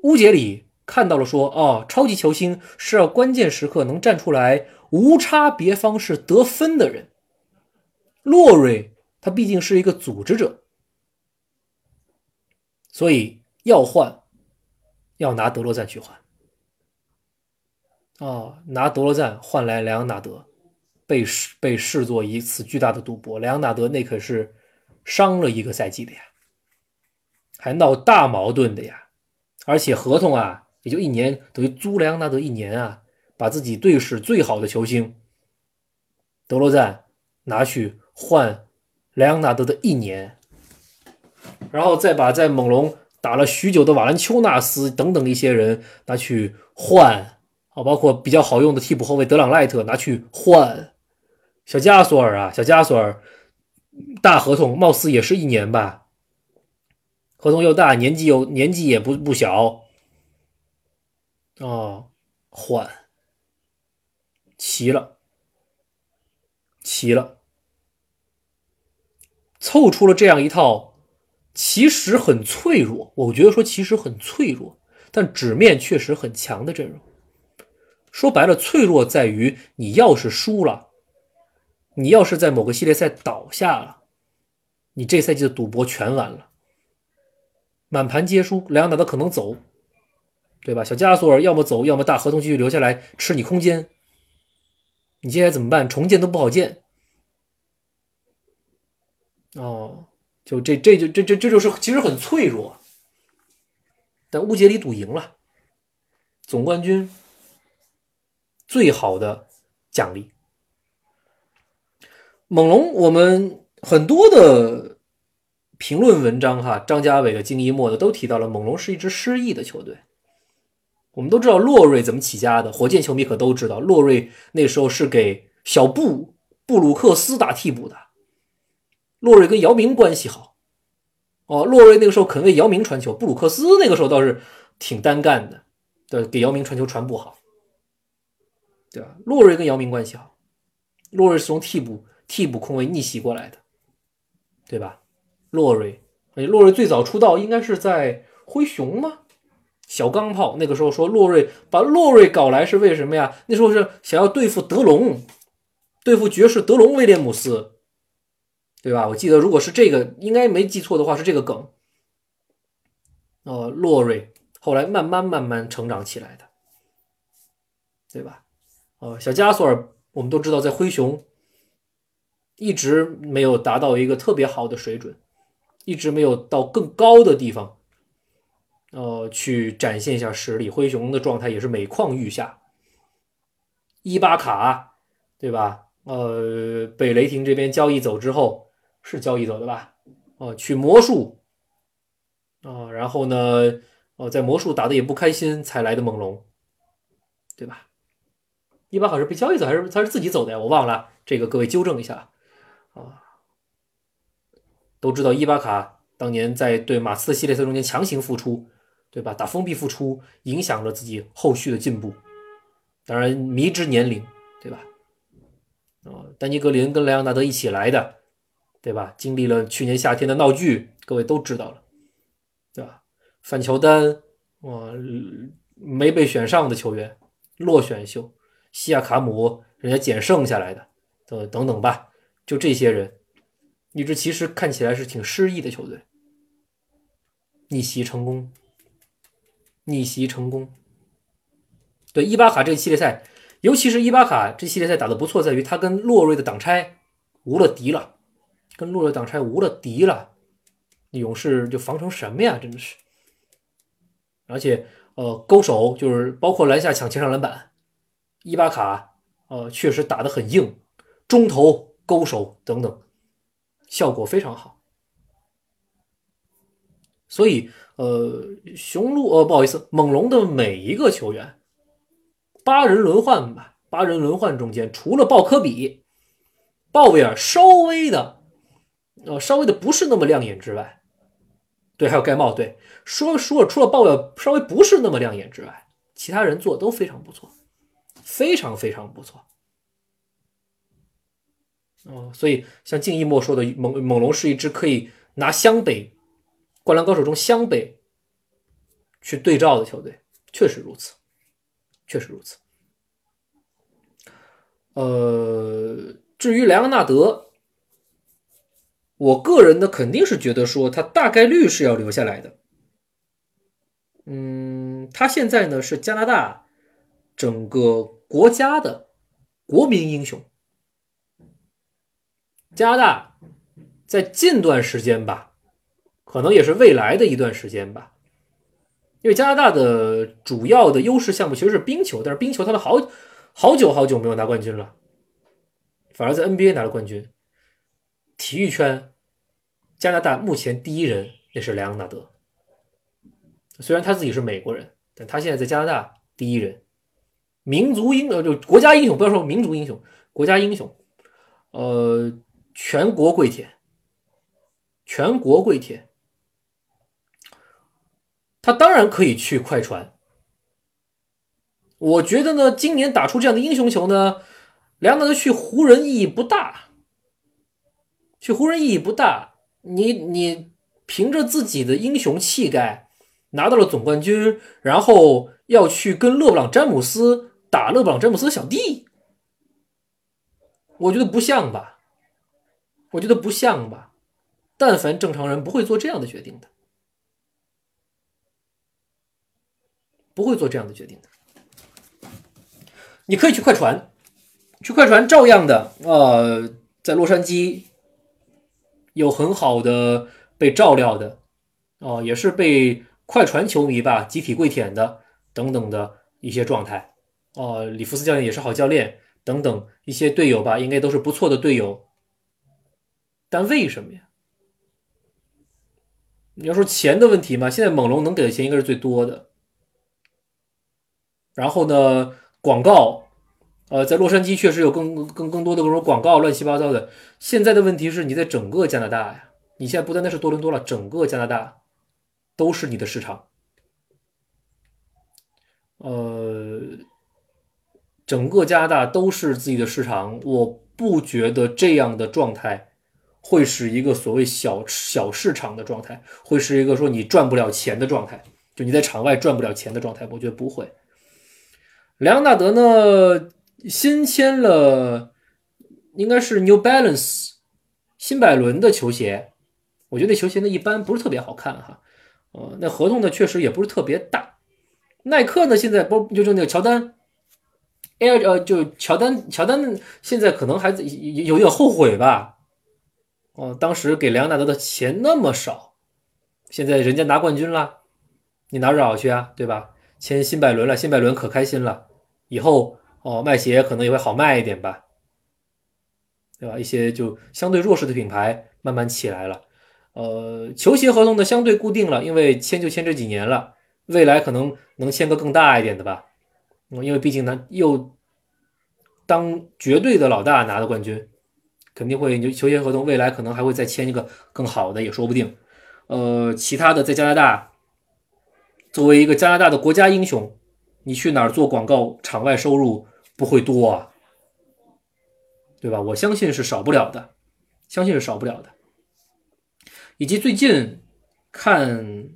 乌杰里看到了说：“哦，超级球星是要关键时刻能站出来。”无差别方式得分的人，洛瑞他毕竟是一个组织者，所以要换，要拿德罗赞去换。哦，拿德罗赞换来莱昂纳德，被视被视作一次巨大的赌博。莱昂纳德那可是伤了一个赛季的呀，还闹大矛盾的呀，而且合同啊也就一年，等于租莱昂纳德一年啊。把自己队史最好的球星德罗赞拿去换莱昂纳德的一年，然后再把在猛龙打了许久的瓦兰丘纳斯等等一些人拿去换，啊，包括比较好用的替补后卫德朗赖特拿去换，小加索尔啊，小加索尔，大合同，貌似也是一年吧，合同又大，年纪又年纪也不不小。哦，换，齐了，齐了，凑出了这样一套，其实很脆弱。我觉得说其实很脆弱，但纸面确实很强的阵容。说白了，脆弱在于你要是输了。你要是在某个系列赛倒下了，你这赛季的赌博全完了，满盘皆输。莱昂纳德可能走，对吧？小加索尔要么走，要么大合同继续留下来吃你空间。你接下来怎么办？重建都不好建。哦，就这这就这这这就是其实很脆弱。但乌杰里赌赢了，总冠军最好的奖励。猛龙，我们很多的评论文章哈，张家伟的、金一墨的都提到了，猛龙是一支失意的球队。我们都知道洛瑞怎么起家的，火箭球迷可都知道，洛瑞那时候是给小布布鲁克斯打替补的。洛瑞跟姚明关系好，哦，洛瑞那个时候肯为姚明传球，布鲁克斯那个时候倒是挺单干的，对，给姚明传球传不好，对吧？洛瑞跟姚明关系好，洛瑞是从替补。替补空位逆袭过来的，对吧？洛瑞，洛瑞最早出道应该是在灰熊吗？小钢炮那个时候说洛瑞把洛瑞搞来是为什么呀？那时候是想要对付德隆，对付爵士德隆威廉姆斯，对吧？我记得如果是这个，应该没记错的话是这个梗。呃，洛瑞后来慢慢慢慢成长起来的，对吧？呃，小加索尔我们都知道在灰熊。一直没有达到一个特别好的水准，一直没有到更高的地方，呃，去展现一下实力。灰熊的状态也是每况愈下。伊巴卡，对吧？呃，被雷霆这边交易走之后，是交易走的吧？哦，去魔术，啊，然后呢，哦，在魔术打的也不开心，才来的猛龙，对吧？伊巴卡是被交易走还是他是自己走的呀？我忘了，这个各位纠正一下。啊，都知道伊巴卡当年在对马刺的系列赛中间强行复出，对吧？打封闭复出，影响了自己后续的进步。当然，迷之年龄，对吧？哦，丹尼格林跟莱昂纳德一起来的，对吧？经历了去年夏天的闹剧，各位都知道了，对吧？范乔丹，哇，没被选上的球员，落选秀，西亚卡姆，人家捡剩下来的，等等等吧。就这些人，一支其实看起来是挺失意的球队，逆袭成功，逆袭成功。对伊巴卡这个系列赛，尤其是伊巴卡这系列赛打的不错，在于他跟洛瑞的挡拆无了敌了，跟洛瑞挡拆无了敌了，勇士就防成什么呀？真的是，而且呃勾手就是包括篮下抢前场篮板，伊巴卡呃确实打得很硬，中投。勾手等等，效果非常好。所以，呃，雄鹿，呃，不好意思，猛龙的每一个球员，八人轮换吧，八人轮换中间，除了鲍科比、鲍威尔稍微的，呃，稍微的不是那么亮眼之外，对，还有盖帽，对，说说除了鲍威尔稍微不是那么亮眼之外，其他人做都非常不错，非常非常不错。哦，所以像静一墨说的，猛猛龙是一支可以拿湘北、灌篮高手中湘北去对照的球队，确实如此，确实如此。呃，至于莱昂纳德，我个人呢肯定是觉得说他大概率是要留下来的。嗯，他现在呢是加拿大整个国家的国民英雄。加拿大在近段时间吧，可能也是未来的一段时间吧，因为加拿大的主要的优势项目其实是冰球，但是冰球他的好好久好久没有拿冠军了，反而在 NBA 拿了冠军。体育圈，加拿大目前第一人那是莱昂纳德，虽然他自己是美国人，但他现在在加拿大第一人，民族英呃就国家英雄，不要说民族英雄，国家英雄。呃，全国跪舔，全国跪舔。他当然可以去快船。我觉得呢，今年打出这样的英雄球呢，莱昂纳德去湖人意义不大，去湖人意义不大。你你凭着自己的英雄气概拿到了总冠军，然后要去跟勒布朗詹姆斯打勒布朗詹姆斯的小弟，我觉得不像吧？我觉得不像吧？但凡正常人不会做这样的决定的。不会做这样的决定的。你可以去快船，去快船照样的，呃，在洛杉矶有很好的被照料的，哦，也是被快船球迷吧集体跪舔的等等的一些状态，哦，里弗斯教练也是好教练等等一些队友吧，应该都是不错的队友。但为什么呀？你要说钱的问题嘛，现在猛龙能给的钱应该是最多的。然后呢，广告，呃，在洛杉矶确实有更更更多的各种广告，乱七八糟的。现在的问题是，你在整个加拿大呀，你现在不单单是多伦多了，整个加拿大都是你的市场，呃，整个加拿大都是自己的市场。我不觉得这样的状态会是一个所谓小小市场的状态，会是一个说你赚不了钱的状态，就你在场外赚不了钱的状态，我觉得不会。莱昂纳德呢，新签了，应该是 New Balance 新百伦的球鞋。我觉得那球鞋呢一般，不是特别好看哈。呃，那合同呢确实也不是特别大。耐克呢现在不就是那个乔丹，Air 呃就乔丹乔丹现在可能还有点后悔吧。哦，当时给莱昂纳德的钱那么少，现在人家拿冠军了，你哪找去啊？对吧？签新百伦了，新百伦可开心了，以后哦卖鞋可能也会好卖一点吧，对吧？一些就相对弱势的品牌慢慢起来了，呃，球鞋合同呢相对固定了，因为签就签这几年了，未来可能能签个更大一点的吧，因为毕竟呢又当绝对的老大拿的冠军，肯定会球鞋合同未来可能还会再签一个更好的也说不定，呃，其他的在加拿大。作为一个加拿大的国家英雄，你去哪儿做广告，场外收入不会多啊，对吧？我相信是少不了的，相信是少不了的。以及最近看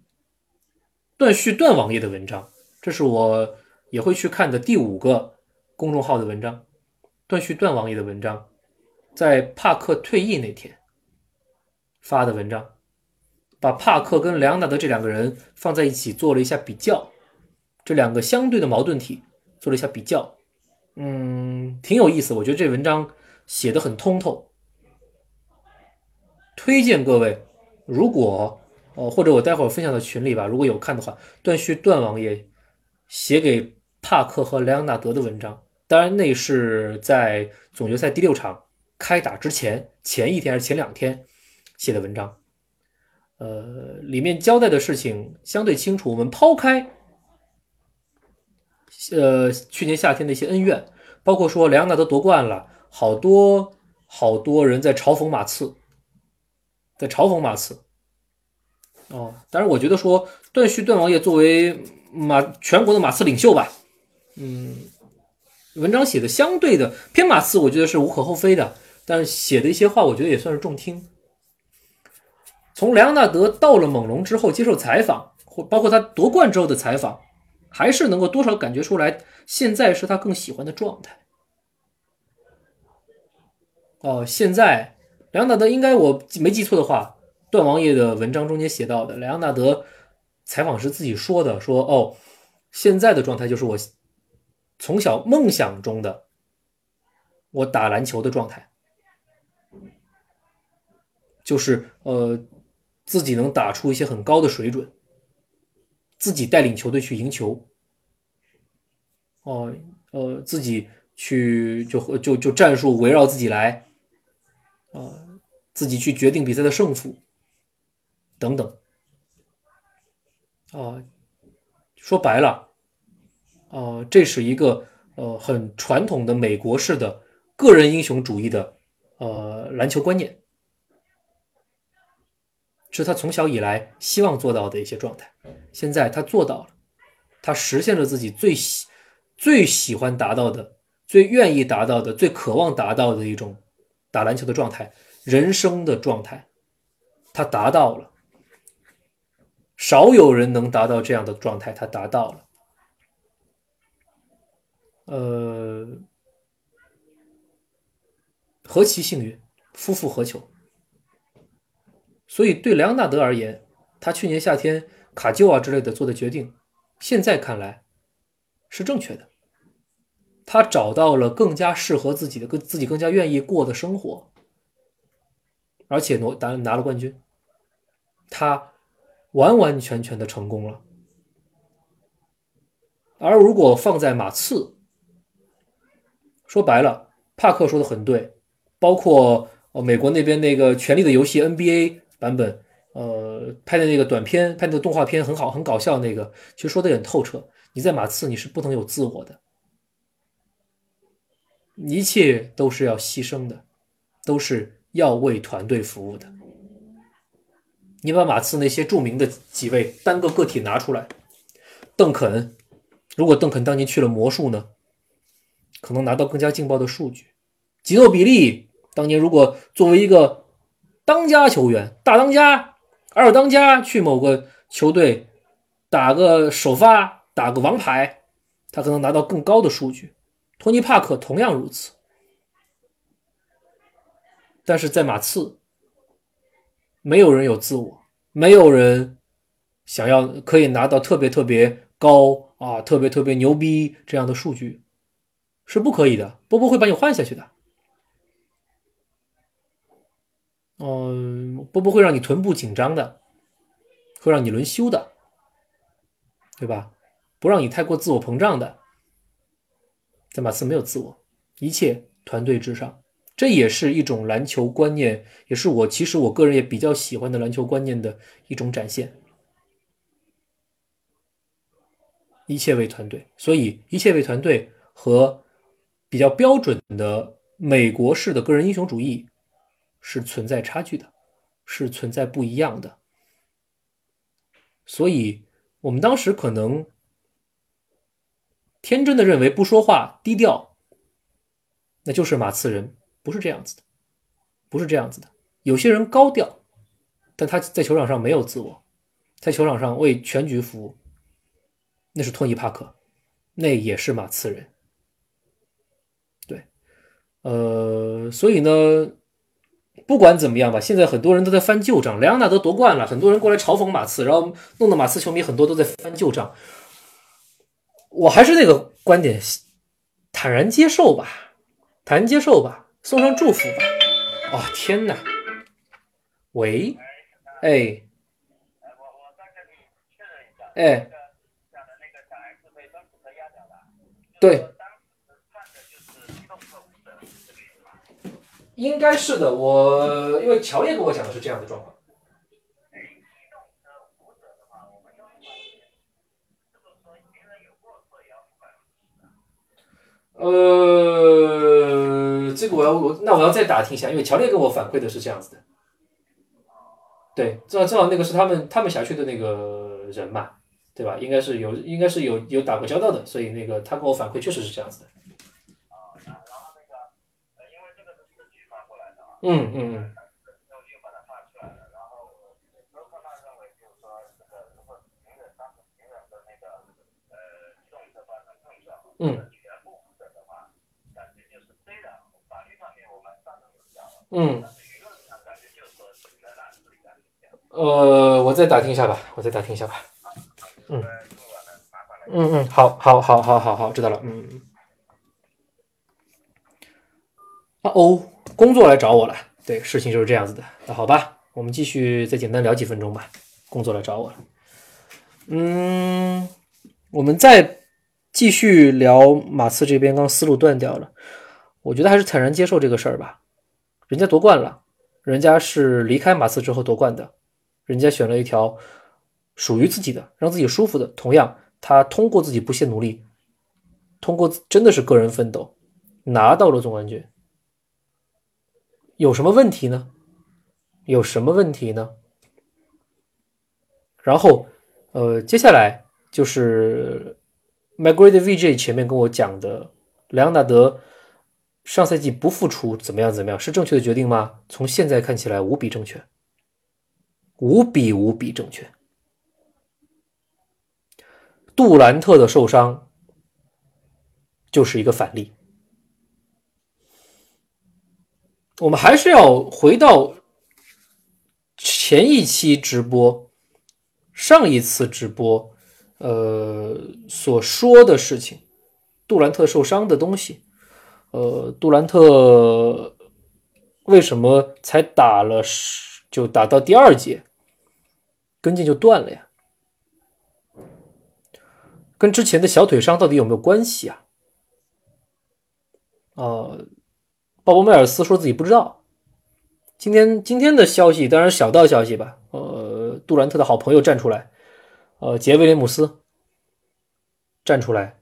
段旭段网页的文章，这是我也会去看的第五个公众号的文章，段旭段网页的文章，在帕克退役那天发的文章。把帕克跟莱昂纳德这两个人放在一起做了一下比较，这两个相对的矛盾体做了一下比较，嗯，挺有意思。我觉得这文章写的很通透，推荐各位，如果哦，或者我待会儿分享到群里吧，如果有看的话，段旭段网页写给帕克和莱昂纳德的文章，当然那是在总决赛第六场开打之前前一天还是前两天写的文章。呃，里面交代的事情相对清楚。我们抛开，呃，去年夏天的一些恩怨，包括说莱昂纳德夺冠了，好多好多人在嘲讽马刺，在嘲讽马刺。哦，当然，我觉得说段旭段王爷作为马全国的马刺领袖吧，嗯，文章写的相对的偏马刺，我觉得是无可厚非的。但是写的一些话，我觉得也算是中听。从莱昂纳德到了猛龙之后接受采访，或包括他夺冠之后的采访，还是能够多少感觉出来，现在是他更喜欢的状态。哦，现在莱昂纳德应该我没记错的话，段王爷的文章中间写到的，莱昂纳德采访时自己说的，说哦，现在的状态就是我从小梦想中的我打篮球的状态，就是呃。自己能打出一些很高的水准，自己带领球队去赢球，哦，呃，自己去就就就战术围绕自己来，啊，自己去决定比赛的胜负，等等，啊，说白了，啊，这是一个呃很传统的美国式的个人英雄主义的呃篮球观念，是他从小以来希望做到的一些状态。现在他做到了，他实现了自己最喜最喜欢达到的、最愿意达到的、最渴望达到的一种打篮球的状态、人生的状态，他达到了。少有人能达到这样的状态，他达到了。呃，何其幸运，夫复何求？所以对莱昂纳德而言，他去年夏天卡旧啊之类的做的决定，现在看来是正确的。他找到了更加适合自己的、更自己更加愿意过的生活，而且拿拿拿了冠军。他。完完全全的成功了，而如果放在马刺，说白了，帕克说的很对，包括呃美国那边那个《权力的游戏》NBA 版本，呃拍的那个短片，拍的动画片很好，很搞笑那个，其实说的也很透彻。你在马刺你是不能有自我的，一切都是要牺牲的，都是要为团队服务的。你把马刺那些著名的几位单个个体拿出来，邓肯，如果邓肯当年去了魔术呢，可能拿到更加劲爆的数据。吉诺比利当年如果作为一个当家球员、大当家、二当家去某个球队打个首发、打个王牌，他可能拿到更高的数据。托尼·帕克同样如此，但是在马刺。没有人有自我，没有人想要可以拿到特别特别高啊，特别特别牛逼这样的数据，是不可以的。波波会把你换下去的，嗯，波波会让你臀部紧张的，会让你轮休的，对吧？不让你太过自我膨胀的。在马刺没有自我，一切团队至上。这也是一种篮球观念，也是我其实我个人也比较喜欢的篮球观念的一种展现。一切为团队，所以一切为团队和比较标准的美国式的个人英雄主义是存在差距的，是存在不一样的。所以我们当时可能天真的认为不说话、低调，那就是马刺人。不是这样子的，不是这样子的。有些人高调，但他在球场上没有自我，在球场上为全局服务。那是托尼·帕克，那也是马刺人。对，呃，所以呢，不管怎么样吧，现在很多人都在翻旧账。莱昂纳德夺冠了，很多人过来嘲讽马刺，然后弄得马刺球迷很多都在翻旧账。我还是那个观点，坦然接受吧，坦然接受吧。送上祝福吧！哦天哪！喂，哎，哎，对，应该是的。我因为乔烈跟我讲的是这样的状况。呃，这个我要我那我要再打听一下，因为乔烈跟我反馈的是这样子的。对，正好正好那个是他们他们辖区的那个人嘛，对吧？应该是有应该是有有打过交道的，所以那个他跟我反馈确实是这样子的。嗯嗯嗯。嗯。嗯，呃，我再打听一下吧，我再打听一下吧。嗯，嗯嗯，好，好，好，好，好，好，知道了。嗯嗯。啊哦，工作来找我了。对，事情就是这样子的。那好吧，我们继续再简单聊几分钟吧。工作来找我了。嗯，我们再继续聊马刺这边，刚思路断掉了。我觉得还是坦然接受这个事儿吧。人家夺冠了，人家是离开马刺之后夺冠的，人家选了一条属于自己的、让自己舒服的。同样，他通过自己不懈努力，通过真的是个人奋斗，拿到了总冠军。有什么问题呢？有什么问题呢？然后，呃，接下来就是 m c g r a d VJ 前面跟我讲的，莱昂纳德上赛季不复出怎么样？怎么样？是正确的决定吗？从现在看起来无比正确，无比无比正确。杜兰特的受伤就是一个反例。我们还是要回到前一期直播、上一次直播，呃，所说的事情，杜兰特受伤的东西，呃，杜兰特为什么才打了十就打到第二节，跟腱就断了呀？跟之前的小腿伤到底有没有关系啊？啊？鲍勃·迈尔斯说自己不知道。今天今天的消息当然小道消息吧。呃，杜兰特的好朋友站出来，呃，杰威廉姆斯站出来，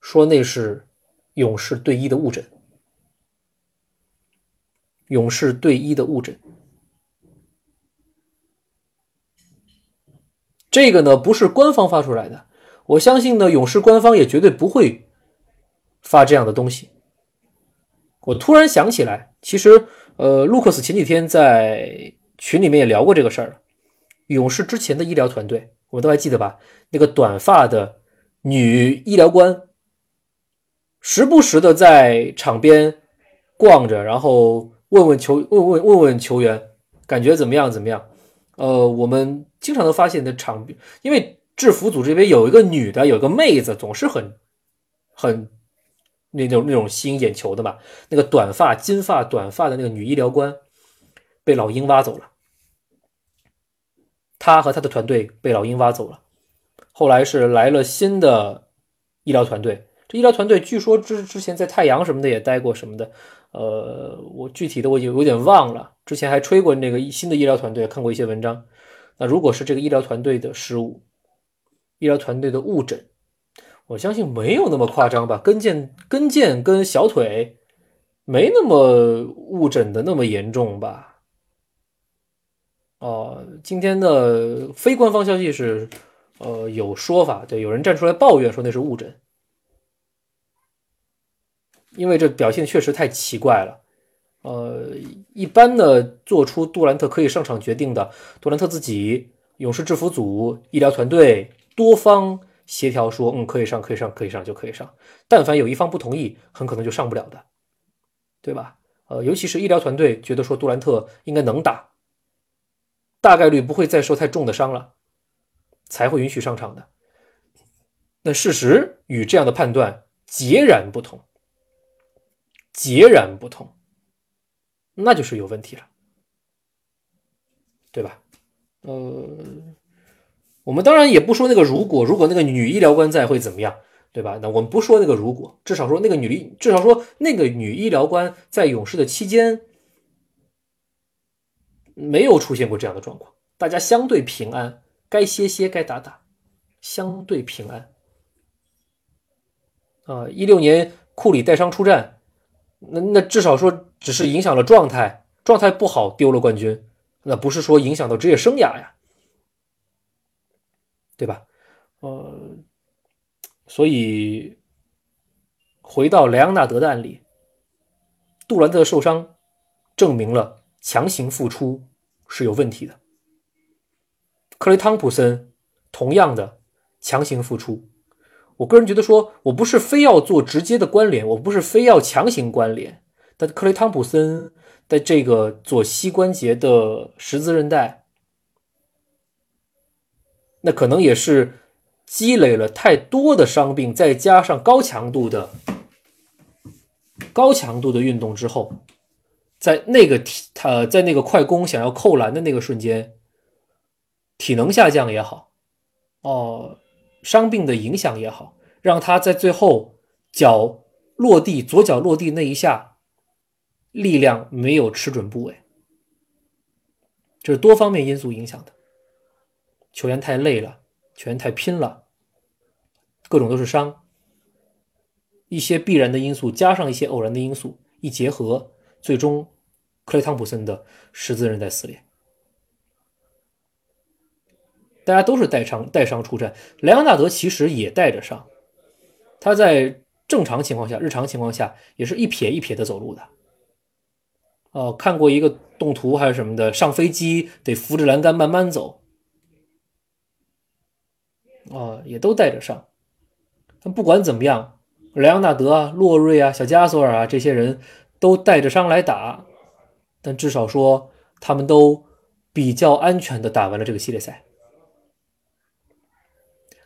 说那是勇士队医的误诊，勇士队医的误诊。这个呢不是官方发出来的，我相信呢，勇士官方也绝对不会发这样的东西。我突然想起来，其实，呃，卢克斯前几天在群里面也聊过这个事儿。勇士之前的医疗团队，我们都还记得吧？那个短发的女医疗官，时不时的在场边逛着，然后问问球，问问问问球员感觉怎么样？怎么样？呃，我们经常能发现的场，因为制服组这边有一个女的，有个妹子，总是很很。那种那种吸引眼球的嘛，那个短发金发短发的那个女医疗官被老鹰挖走了，他和他的团队被老鹰挖走了。后来是来了新的医疗团队，这医疗团队据说之之前在太阳什么的也待过什么的，呃，我具体的我已经有点忘了。之前还吹过那个新的医疗团队，看过一些文章。那如果是这个医疗团队的失误，医疗团队的误诊。我相信没有那么夸张吧，跟腱跟腱跟小腿没那么误诊的那么严重吧？哦，今天的非官方消息是，呃，有说法，对，有人站出来抱怨说那是误诊，因为这表现确实太奇怪了。呃，一般的做出杜兰特可以上场决定的，杜兰特自己、勇士制服组、医疗团队多方。协调说，嗯，可以上，可以上，可以上就可以上。但凡有一方不同意，很可能就上不了的，对吧？呃，尤其是医疗团队觉得说杜兰特应该能打，大概率不会再受太重的伤了，才会允许上场的。那事实与这样的判断截然不同，截然不同，那就是有问题了，对吧？呃。我们当然也不说那个如果，如果那个女医疗官在会怎么样，对吧？那我们不说那个如果，至少说那个女医，至少说那个女医疗官在勇士的期间没有出现过这样的状况，大家相对平安，该歇歇，该打打，相对平安。啊，一六年库里带伤出战，那那至少说只是影响了状态，状态不好丢了冠军，那不是说影响到职业生涯呀。对吧？呃，所以回到莱昂纳德的案例，杜兰特受伤证明了强行复出是有问题的。克雷汤普森同样的强行复出，我个人觉得说，我不是非要做直接的关联，我不是非要强行关联，但克雷汤普森的这个左膝关节的十字韧带。那可能也是积累了太多的伤病，再加上高强度的高强度的运动之后，在那个体他在那个快攻想要扣篮的那个瞬间，体能下降也好，哦，伤病的影响也好，让他在最后脚落地左脚落地那一下，力量没有吃准部位，这是多方面因素影响的。球员太累了，球员太拼了，各种都是伤。一些必然的因素加上一些偶然的因素一结合，最终克雷汤普森的十字韧带撕裂。大家都是带伤带伤出战，莱昂纳德其实也带着伤，他在正常情况下、日常情况下也是一撇一撇的走路的。哦，看过一个动图还是什么的，上飞机得扶着栏杆慢慢走。啊，也都带着伤。但不管怎么样，莱昂纳德啊、洛瑞啊、小加索尔啊这些人都带着伤来打，但至少说他们都比较安全的打完了这个系列赛。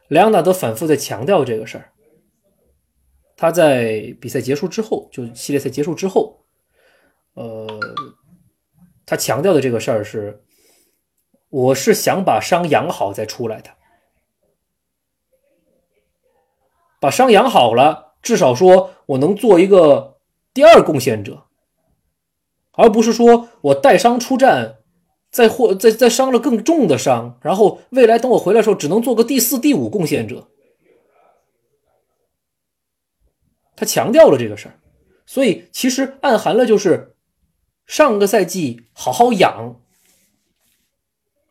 莱昂纳德反复在强调这个事儿。他在比赛结束之后，就系列赛结束之后，呃，他强调的这个事儿是：我是想把伤养好再出来的。把伤养好了，至少说我能做一个第二贡献者，而不是说我带伤出战，再或再再伤了更重的伤，然后未来等我回来的时候，只能做个第四、第五贡献者。他强调了这个事儿，所以其实暗含了就是上个赛季好好养，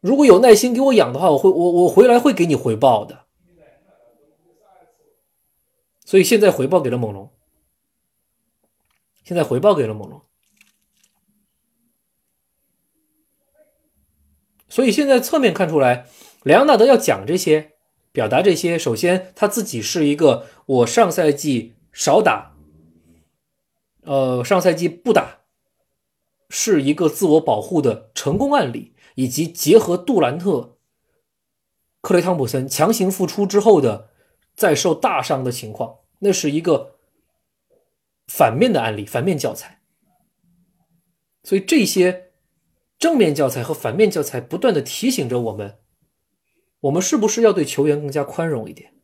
如果有耐心给我养的话，我会我我回来会给你回报的。所以现在回报给了猛龙，现在回报给了猛龙。所以现在侧面看出来，莱昂纳德要讲这些，表达这些。首先，他自己是一个我上赛季少打，呃，上赛季不打，是一个自我保护的成功案例，以及结合杜兰特、克雷汤普森强行复出之后的。在受大伤的情况，那是一个反面的案例，反面教材。所以这些正面教材和反面教材不断的提醒着我们：我们是不是要对球员更加宽容一点？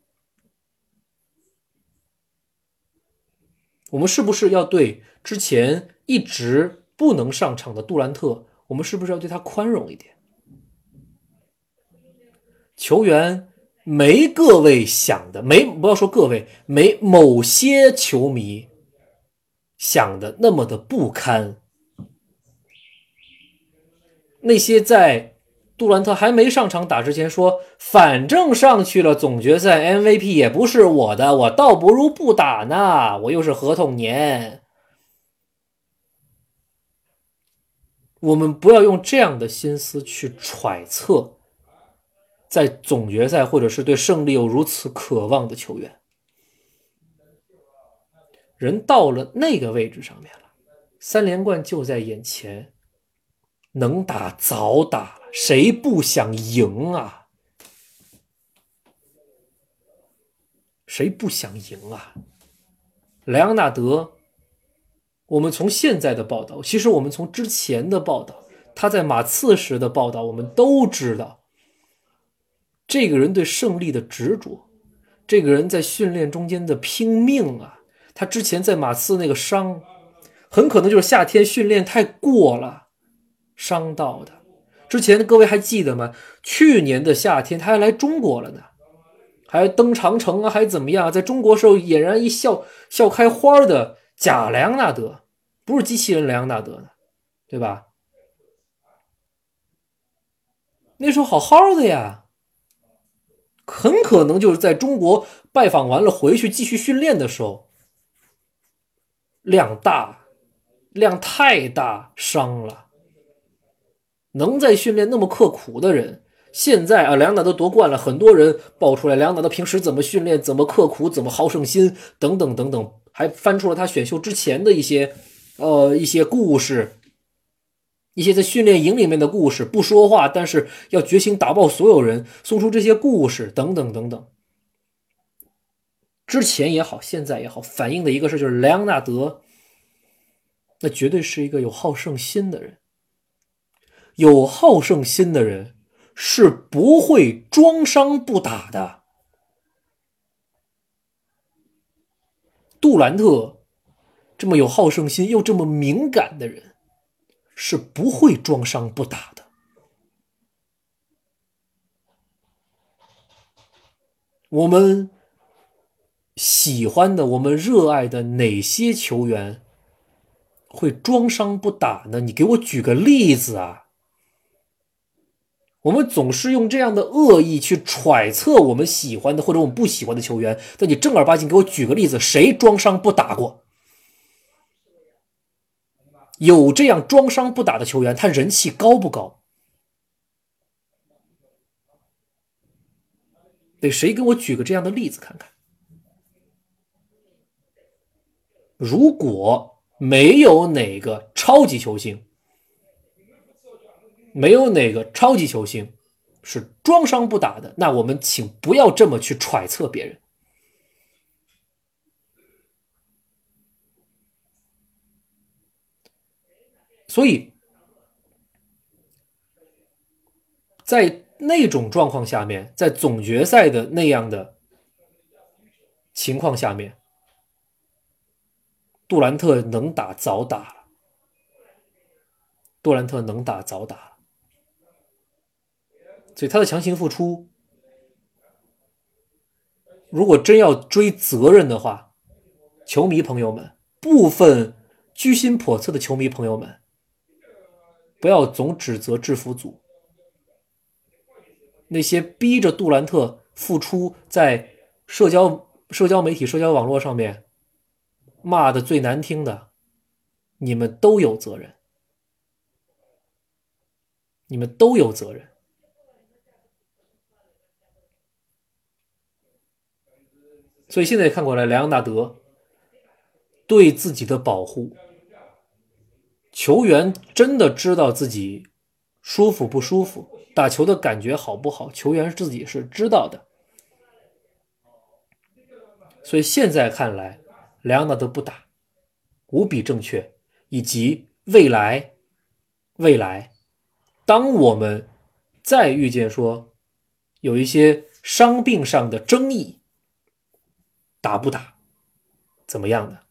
我们是不是要对之前一直不能上场的杜兰特，我们是不是要对他宽容一点？球员。没各位想的，没不要说各位，没某些球迷想的那么的不堪。那些在杜兰特还没上场打之前说，反正上去了总决赛 MVP 也不是我的，我倒不如不打呢，我又是合同年。我们不要用这样的心思去揣测。在总决赛，或者是对胜利有如此渴望的球员，人到了那个位置上面了，三连冠就在眼前，能打早打，谁不想赢啊？谁不想赢啊？莱昂纳德，我们从现在的报道，其实我们从之前的报道，他在马刺时的报道，我们都知道。这个人对胜利的执着，这个人在训练中间的拼命啊！他之前在马刺那个伤，很可能就是夏天训练太过了伤到的。之前各位还记得吗？去年的夏天他还来中国了呢，还登长城啊，还怎么样？在中国时候俨然一笑笑开花的假莱昂纳德，不是机器人莱昂纳德呢，对吧？那时候好好的呀。很可能就是在中国拜访完了回去继续训练的时候，量大，量太大，伤了。能在训练那么刻苦的人，现在啊，梁达都夺冠了，很多人爆出来，梁达的平时怎么训练，怎么刻苦，怎么好胜心，等等等等，还翻出了他选秀之前的一些，呃，一些故事。一些在训练营里面的故事，不说话，但是要决心打爆所有人，送出这些故事，等等等等。之前也好，现在也好，反映的一个事就是莱昂纳德，那绝对是一个有好胜心的人。有好胜心的人是不会装伤不打的。杜兰特这么有好胜心又这么敏感的人。是不会装伤不打的。我们喜欢的、我们热爱的哪些球员，会装伤不打呢？你给我举个例子啊！我们总是用这样的恶意去揣测我们喜欢的或者我们不喜欢的球员，但你正儿八经给我举个例子，谁装伤不打过？有这样装伤不打的球员，他人气高不高？得谁给我举个这样的例子看看？如果没有哪个超级球星，没有哪个超级球星是装伤不打的，那我们请不要这么去揣测别人。所以，在那种状况下面，在总决赛的那样的情况下面，杜兰特能打早打了。杜兰特能打早打了，所以他的强行复出，如果真要追责任的话，球迷朋友们，部分居心叵测的球迷朋友们。不要总指责制服组，那些逼着杜兰特复出，在社交社交媒体、社交网络上面骂的最难听的，你们都有责任，你们都有责任。所以现在看过来，莱昂纳德对自己的保护。球员真的知道自己舒服不舒服，打球的感觉好不好？球员自己是知道的。所以现在看来，莱昂纳德不打，无比正确。以及未来，未来，当我们再遇见说有一些伤病上的争议，打不打，怎么样的？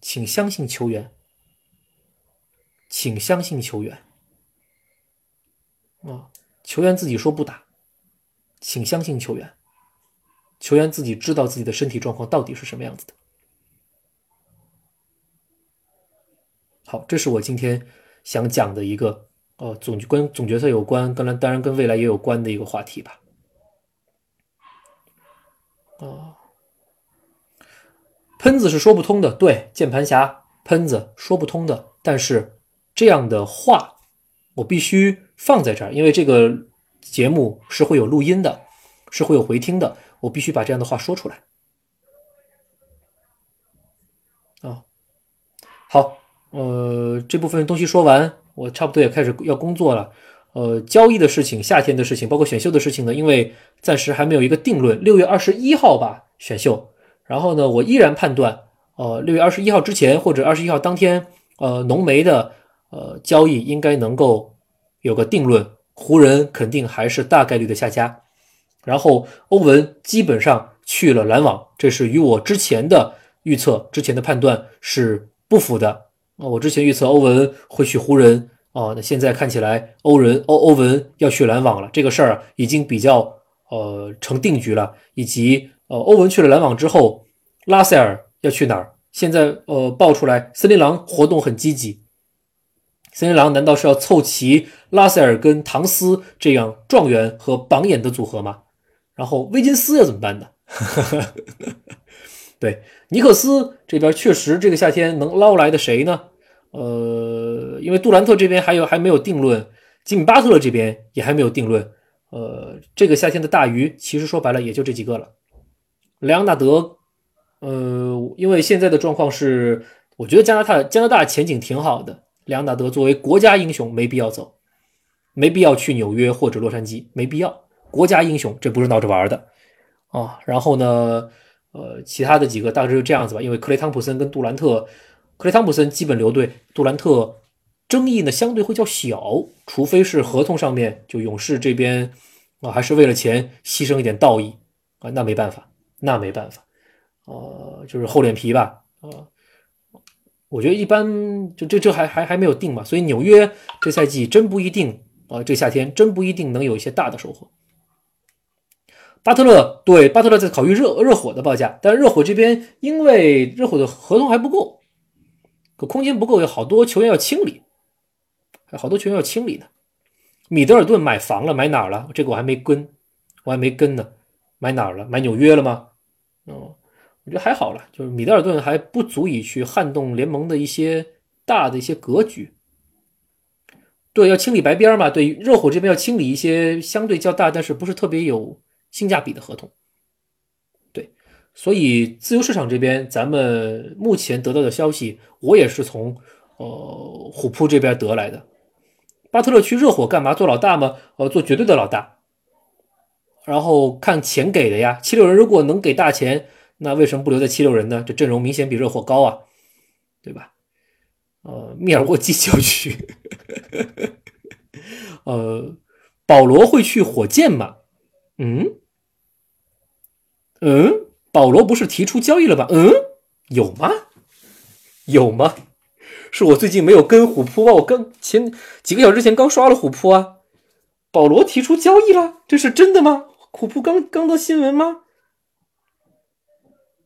请相信球员，请相信球员啊！球员自己说不打，请相信球员，球员自己知道自己的身体状况到底是什么样子的。好，这是我今天想讲的一个呃总跟总决赛有关，跟当然跟未来也有关的一个话题吧。啊。喷子是说不通的，对，键盘侠喷子说不通的。但是这样的话，我必须放在这儿，因为这个节目是会有录音的，是会有回听的，我必须把这样的话说出来。啊，好，呃，这部分东西说完，我差不多也开始要工作了。呃，交易的事情，夏天的事情，包括选秀的事情呢，因为暂时还没有一个定论，六月二十一号吧，选秀。然后呢，我依然判断，呃，六月二十一号之前或者二十一号当天，呃，浓眉的呃交易应该能够有个定论。湖人肯定还是大概率的下家，然后欧文基本上去了篮网，这是与我之前的预测、之前的判断是不符的啊。我之前预测欧文会去湖人啊，那现在看起来欧人欧欧文要去篮网了，这个事儿已经比较呃成定局了，以及。呃，欧文去了篮网之后，拉塞尔要去哪儿？现在呃，爆出来，森林狼活动很积极。森林狼难道是要凑齐拉塞尔跟唐斯这样状元和榜眼的组合吗？然后威金斯要怎么办呢？对，尼克斯这边确实这个夏天能捞来的谁呢？呃，因为杜兰特这边还有还没有定论，吉米巴特勒这边也还没有定论。呃，这个夏天的大鱼其实说白了也就这几个了。莱昂纳德，呃，因为现在的状况是，我觉得加拿大加拿大前景挺好的。莱昂纳德作为国家英雄，没必要走，没必要去纽约或者洛杉矶，没必要。国家英雄，这不是闹着玩的啊。然后呢，呃，其他的几个大致就这样子吧。因为克雷汤普森跟杜兰特，克雷汤普森基本留队，杜兰特争议呢相对会较小，除非是合同上面就勇士这边啊，还是为了钱牺牲一点道义啊，那没办法。那没办法，呃，就是厚脸皮吧，啊，我觉得一般，就这这还还还没有定嘛，所以纽约这赛季真不一定啊，这夏天真不一定能有一些大的收获。巴特勒对巴特勒在考虑热热火的报价，但热火这边因为热火的合同还不够，可空间不够，有好多球员要清理，好多球员要清理呢。米德尔顿买房了，买哪儿了？这个我还没跟，我还没跟呢。买哪儿了？买纽约了吗？哦，我觉得还好了，就是米德尔顿还不足以去撼动联盟的一些大的一些格局。对，要清理白边嘛？对，热火这边要清理一些相对较大，但是不是特别有性价比的合同。对，所以自由市场这边，咱们目前得到的消息，我也是从呃虎扑这边得来的。巴特勒去热火干嘛？做老大吗？呃，做绝对的老大。然后看钱给的呀，七六人如果能给大钱，那为什么不留在七六人呢？这阵容明显比热火高啊，对吧？呃，密尔沃基奇要去。呃，保罗会去火箭吗？嗯嗯，保罗不是提出交易了吧？嗯，有吗？有吗？是我最近没有跟虎扑吧？我刚前几个小时前刚刷了虎扑啊。保罗提出交易了，这是真的吗？虎扑刚刚的新闻吗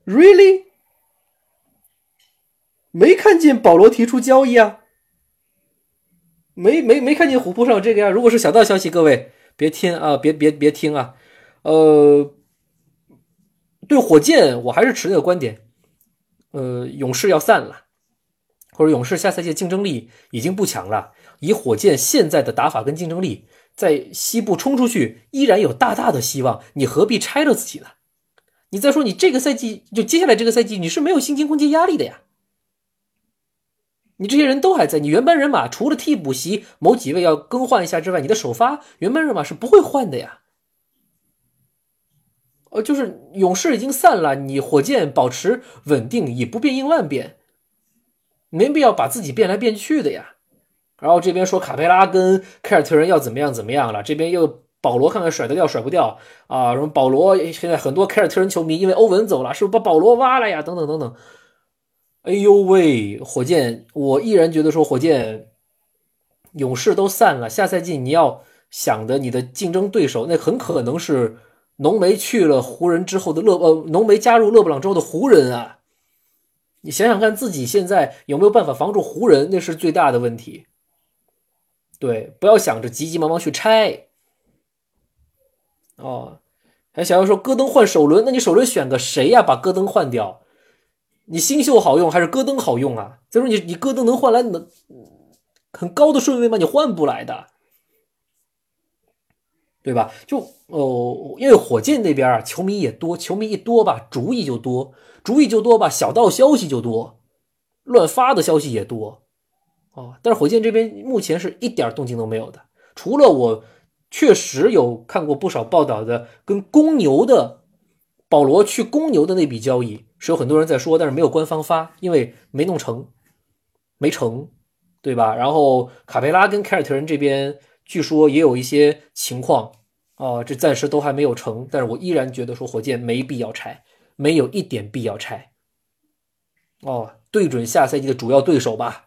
？Really？没看见保罗提出交易啊？没没没看见虎扑上有这个呀？如果是小道消息，各位别听啊，别别别听啊。呃，对火箭，我还是持那个观点。呃，勇士要散了，或者勇士下赛季竞争力已经不强了。以火箭现在的打法跟竞争力，在西部冲出去依然有大大的希望。你何必拆了自己呢？你再说，你这个赛季就接下来这个赛季，你是没有薪金空间压力的呀。你这些人都还在，你原班人马除了替补席某几位要更换一下之外，你的首发原班人马是不会换的呀。呃，就是勇士已经散了，你火箭保持稳定，以不变应万变，没必要把自己变来变去的呀。然后这边说卡佩拉跟凯尔特人要怎么样怎么样了，这边又保罗看看甩得掉甩不掉啊？什么保罗现在很多凯尔特人球迷因为欧文走了，是不是把保罗挖了呀？等等等等。哎呦喂，火箭，我依然觉得说火箭、勇士都散了。下赛季你要想的，你的竞争对手那很可能是浓眉去了湖人之后的勒呃，浓眉加入勒布朗之后的湖人啊。你想想看，自己现在有没有办法防住湖人，那是最大的问题。对，不要想着急急忙忙去拆。哦，还想要说戈登换首轮，那你首轮选个谁呀？把戈登换掉。你新秀好用还是戈登好用啊？再说你你戈登能换来能很高的顺位吗？你换不来的，对吧？就哦，因为火箭那边啊，球迷也多，球迷一多吧，主意就多，主意就多吧，小道消息就多，乱发的消息也多，哦。但是火箭这边目前是一点动静都没有的，除了我确实有看过不少报道的，跟公牛的保罗去公牛的那笔交易。是有很多人在说，但是没有官方发，因为没弄成，没成，对吧？然后卡佩拉跟凯尔特人这边据说也有一些情况啊，这暂时都还没有成。但是我依然觉得说火箭没必要拆，没有一点必要拆。哦，对准下赛季的主要对手吧，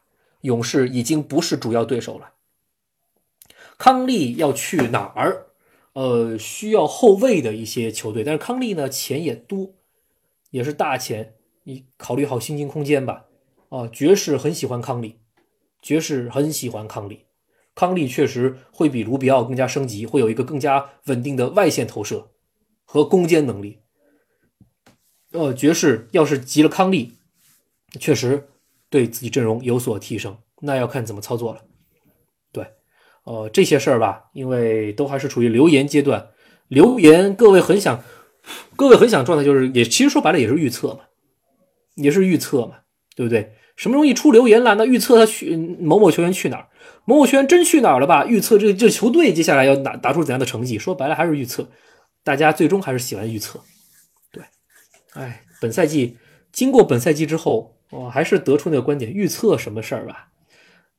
勇士已经不是主要对手了。康利要去哪儿？呃，需要后卫的一些球队，但是康利呢，钱也多。也是大钱，你考虑好薪金空间吧。啊，爵士很喜欢康利，爵士很喜欢康利，康利确实会比卢比奥更加升级，会有一个更加稳定的外线投射和攻坚能力。呃，爵士要是急了康利，确实对自己阵容有所提升，那要看怎么操作了。对，呃，这些事儿吧，因为都还是处于留言阶段，留言各位很想。各位很想状态就是，也其实说白了也是预测嘛，也是预测嘛，对不对？什么容易出留言了？那预测他去某某球员去哪儿？某某球员真去哪儿了吧？预测这这球队接下来要打打出怎样的成绩？说白了还是预测，大家最终还是喜欢预测。对，哎，本赛季经过本赛季之后，我还是得出那个观点：预测什么事儿吧，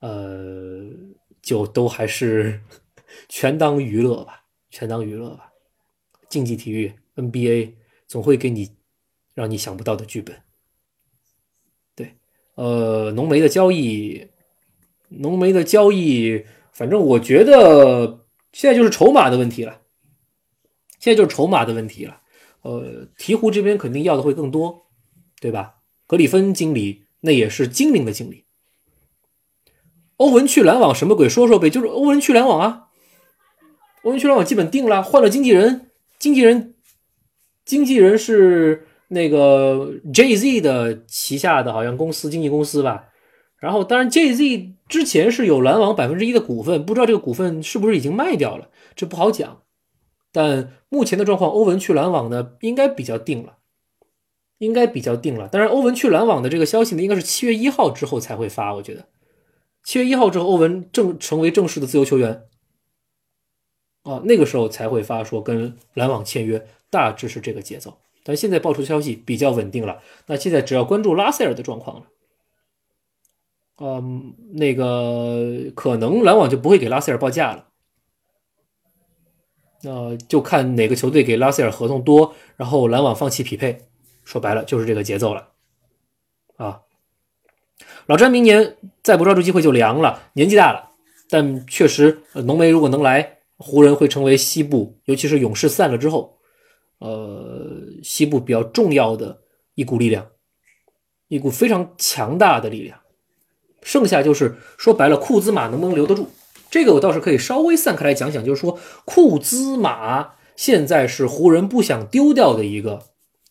呃，就都还是 全当娱乐吧，全当娱乐吧。竞技体育 NBA 总会给你让你想不到的剧本。对，呃，浓眉的交易，浓眉的交易，反正我觉得现在就是筹码的问题了。现在就是筹码的问题了。呃，鹈鹕这边肯定要的会更多，对吧？格里芬经理那也是精明的经理，欧文去篮网什么鬼？说说呗，就是欧文去篮网啊。欧文去篮网基本定了，换了经纪人，经纪人，经纪人是那个 JZ 的旗下的好像公司经纪公司吧。然后，当然 JZ 之前是有篮网百分之一的股份，不知道这个股份是不是已经卖掉了，这不好讲。但目前的状况，欧文去篮网呢，应该比较定了，应该比较定了。当然，欧文去篮网的这个消息呢，应该是七月一号之后才会发，我觉得。七月一号之后，欧文正成为正式的自由球员，啊，那个时候才会发说跟篮网签约，大致是这个节奏。但现在爆出消息比较稳定了，那现在只要关注拉塞尔的状况了。嗯，那个可能篮网就不会给拉塞尔报价了，呃，就看哪个球队给拉塞尔合同多，然后篮网放弃匹配，说白了就是这个节奏了，啊。老詹明年再不抓住机会就凉了，年纪大了，但确实，浓眉如果能来，湖人会成为西部，尤其是勇士散了之后，呃，西部比较重要的一股力量，一股非常强大的力量。剩下就是说白了，库兹马能不能留得住？这个我倒是可以稍微散开来讲讲，就是说库兹马现在是湖人不想丢掉的一个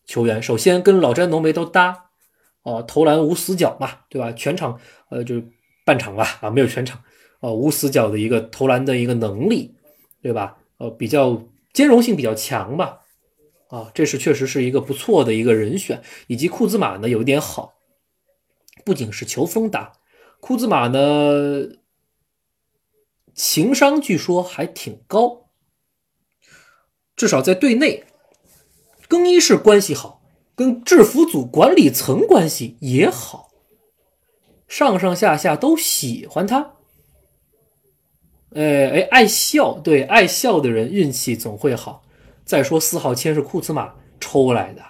球员，首先跟老詹、浓眉都搭。哦，投篮无死角嘛，对吧？全场，呃，就是半场吧，啊，没有全场，哦，无死角的一个投篮的一个能力，对吧？呃，比较兼容性比较强吧，啊，这是确实是一个不错的一个人选。以及库兹马呢，有一点好，不仅是球风大，库兹马呢，情商据说还挺高，至少在队内，更衣室关系好。跟制服组管理层关系也好，上上下下都喜欢他。哎哎，爱笑，对，爱笑的人运气总会好。再说四号签是库兹马抽来的，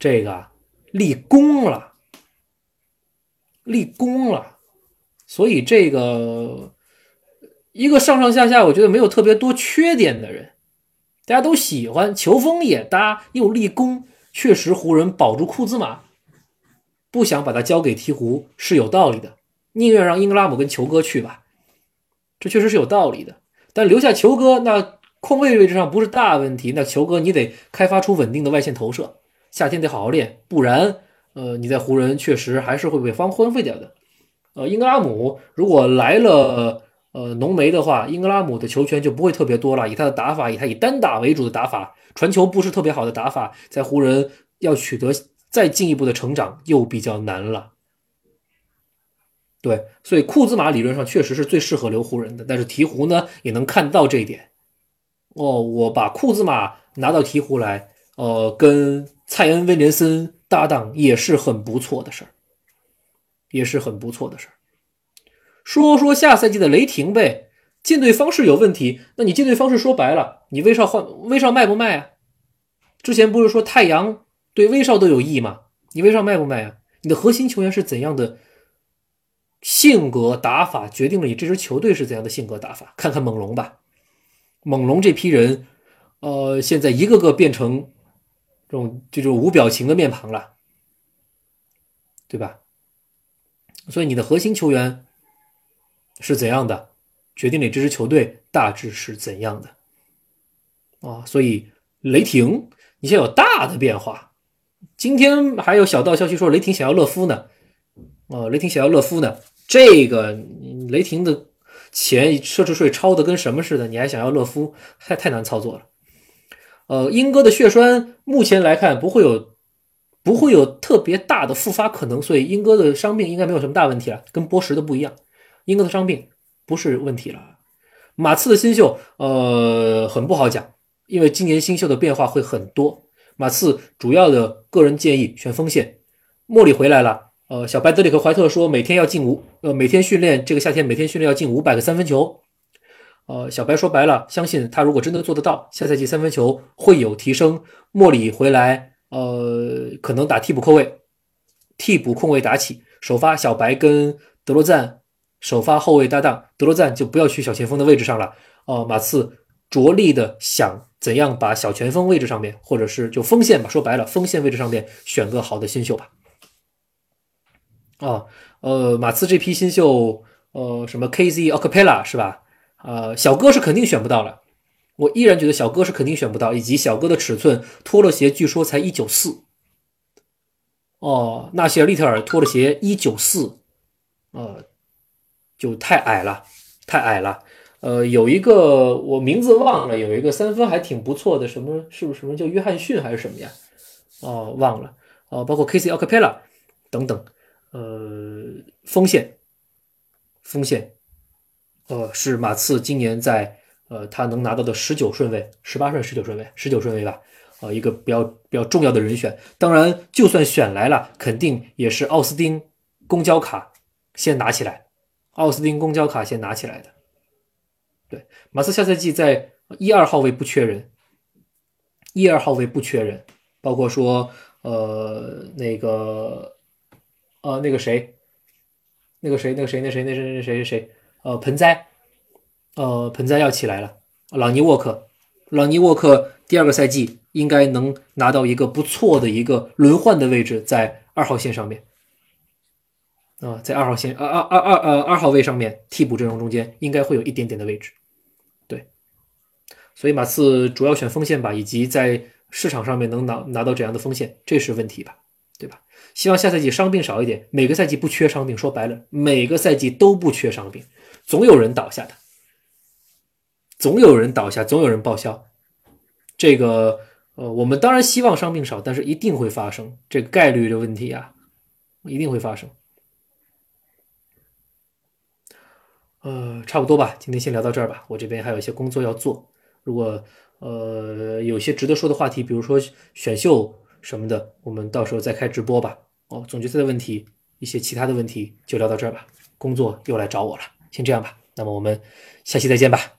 这个立功了，立功了。所以这个一个上上下下，我觉得没有特别多缺点的人，大家都喜欢，球风也搭，又立功。确实，湖人保住库兹马，不想把他交给鹈鹕是有道理的，宁愿让英格拉姆跟球哥去吧，这确实是有道理的。但留下球哥，那控卫位置上不是大问题。那球哥你得开发出稳定的外线投射，夏天得好好练，不然，呃，你在湖人确实还是会被方荒废掉的。呃，英格拉姆如果来了。呃，浓眉的话，英格拉姆的球权就不会特别多了。以他的打法，以他以单打为主的打法，传球不是特别好的打法，在湖人要取得再进一步的成长又比较难了。对，所以库兹马理论上确实是最适合留湖人的，但是鹈鹕呢也能看到这一点。哦，我把库兹马拿到鹈鹕来，呃，跟蔡恩威廉森搭档也是很不错的事儿，也是很不错的事儿。说说下赛季的雷霆呗，进队方式有问题。那你进队方式说白了，你威少换威少卖不卖啊？之前不是说太阳对威少都有益吗？你威少卖不卖啊？你的核心球员是怎样的性格打法，决定了你这支球队是怎样的性格打法。看看猛龙吧，猛龙这批人，呃，现在一个个变成这种这种无表情的面庞了，对吧？所以你的核心球员。是怎样的，决定了这支球队大致是怎样的啊？所以雷霆，你现在有大的变化。今天还有小道消息说雷霆想要勒夫呢，啊，雷霆想要勒夫呢。这个雷霆的钱奢侈税超的跟什么似的，你还想要勒夫，太太难操作了。呃，英哥的血栓目前来看不会有不会有特别大的复发可能，所以英哥的伤病应该没有什么大问题了，跟波什的不一样。英格的伤病不是问题了，马刺的新秀，呃，很不好讲，因为今年新秀的变化会很多。马刺主要的个人建议选锋线，莫里回来了，呃，小白德里克怀特说每天要进五，呃，每天训练，这个夏天每天训练要进五百个三分球，呃，小白说白了，相信他如果真的做得到，下赛季三分球会有提升。莫里回来，呃，可能打替补控卫，替补控卫打起，首发小白跟德罗赞。首发后卫搭档德罗赞就不要去小前锋的位置上了。哦，马刺着力的想怎样把小前锋位置上面，或者是就锋线吧，说白了，锋线位置上面选个好的新秀吧。啊，呃，马刺这批新秀，呃，什么 KZ Acapella 是吧？呃，小哥是肯定选不到了。我依然觉得小哥是肯定选不到，以及小哥的尺寸拖了鞋据说才一九四。哦，纳希尔利特尔拖了鞋一九四，呃，就太矮了，太矮了。呃，有一个我名字忘了，有一个三分还挺不错的，什么是不是什么叫约翰逊还是什么呀？哦，忘了。哦，包括 KC Acapella 等等。呃，锋线，锋线，呃，是马刺今年在呃他能拿到的十九顺位，十八顺十九顺位，十九顺位吧。啊，一个比较比较重要的人选。当然，就算选来了，肯定也是奥斯汀公交卡先拿起来，奥斯汀公交卡先拿起来的。对，马刺下赛季在一二号位不缺人，一二号位不缺人，包括说呃那个呃那个谁，那个谁那个谁那谁那谁那谁谁谁呃盆栽，呃盆栽要起来了，朗尼沃克，朗尼沃克第二个赛季应该能拿到一个不错的一个轮换的位置，在二号线上面。啊，在二号线，二二二二呃二号位上面，替补阵容中间应该会有一点点的位置，对，所以马刺主要选锋线吧，以及在市场上面能拿拿到怎样的锋线，这是问题吧，对吧？希望下赛季伤病少一点，每个赛季不缺伤病，说白了，每个赛季都不缺伤病，总有人倒下的，总有人倒下，总有人报销，这个呃，我们当然希望伤病少，但是一定会发生这个概率的问题啊，一定会发生。呃，差不多吧，今天先聊到这儿吧。我这边还有一些工作要做。如果呃有些值得说的话题，比如说选秀什么的，我们到时候再开直播吧。哦，总决赛的问题，一些其他的问题就聊到这儿吧。工作又来找我了，先这样吧。那么我们下期再见吧。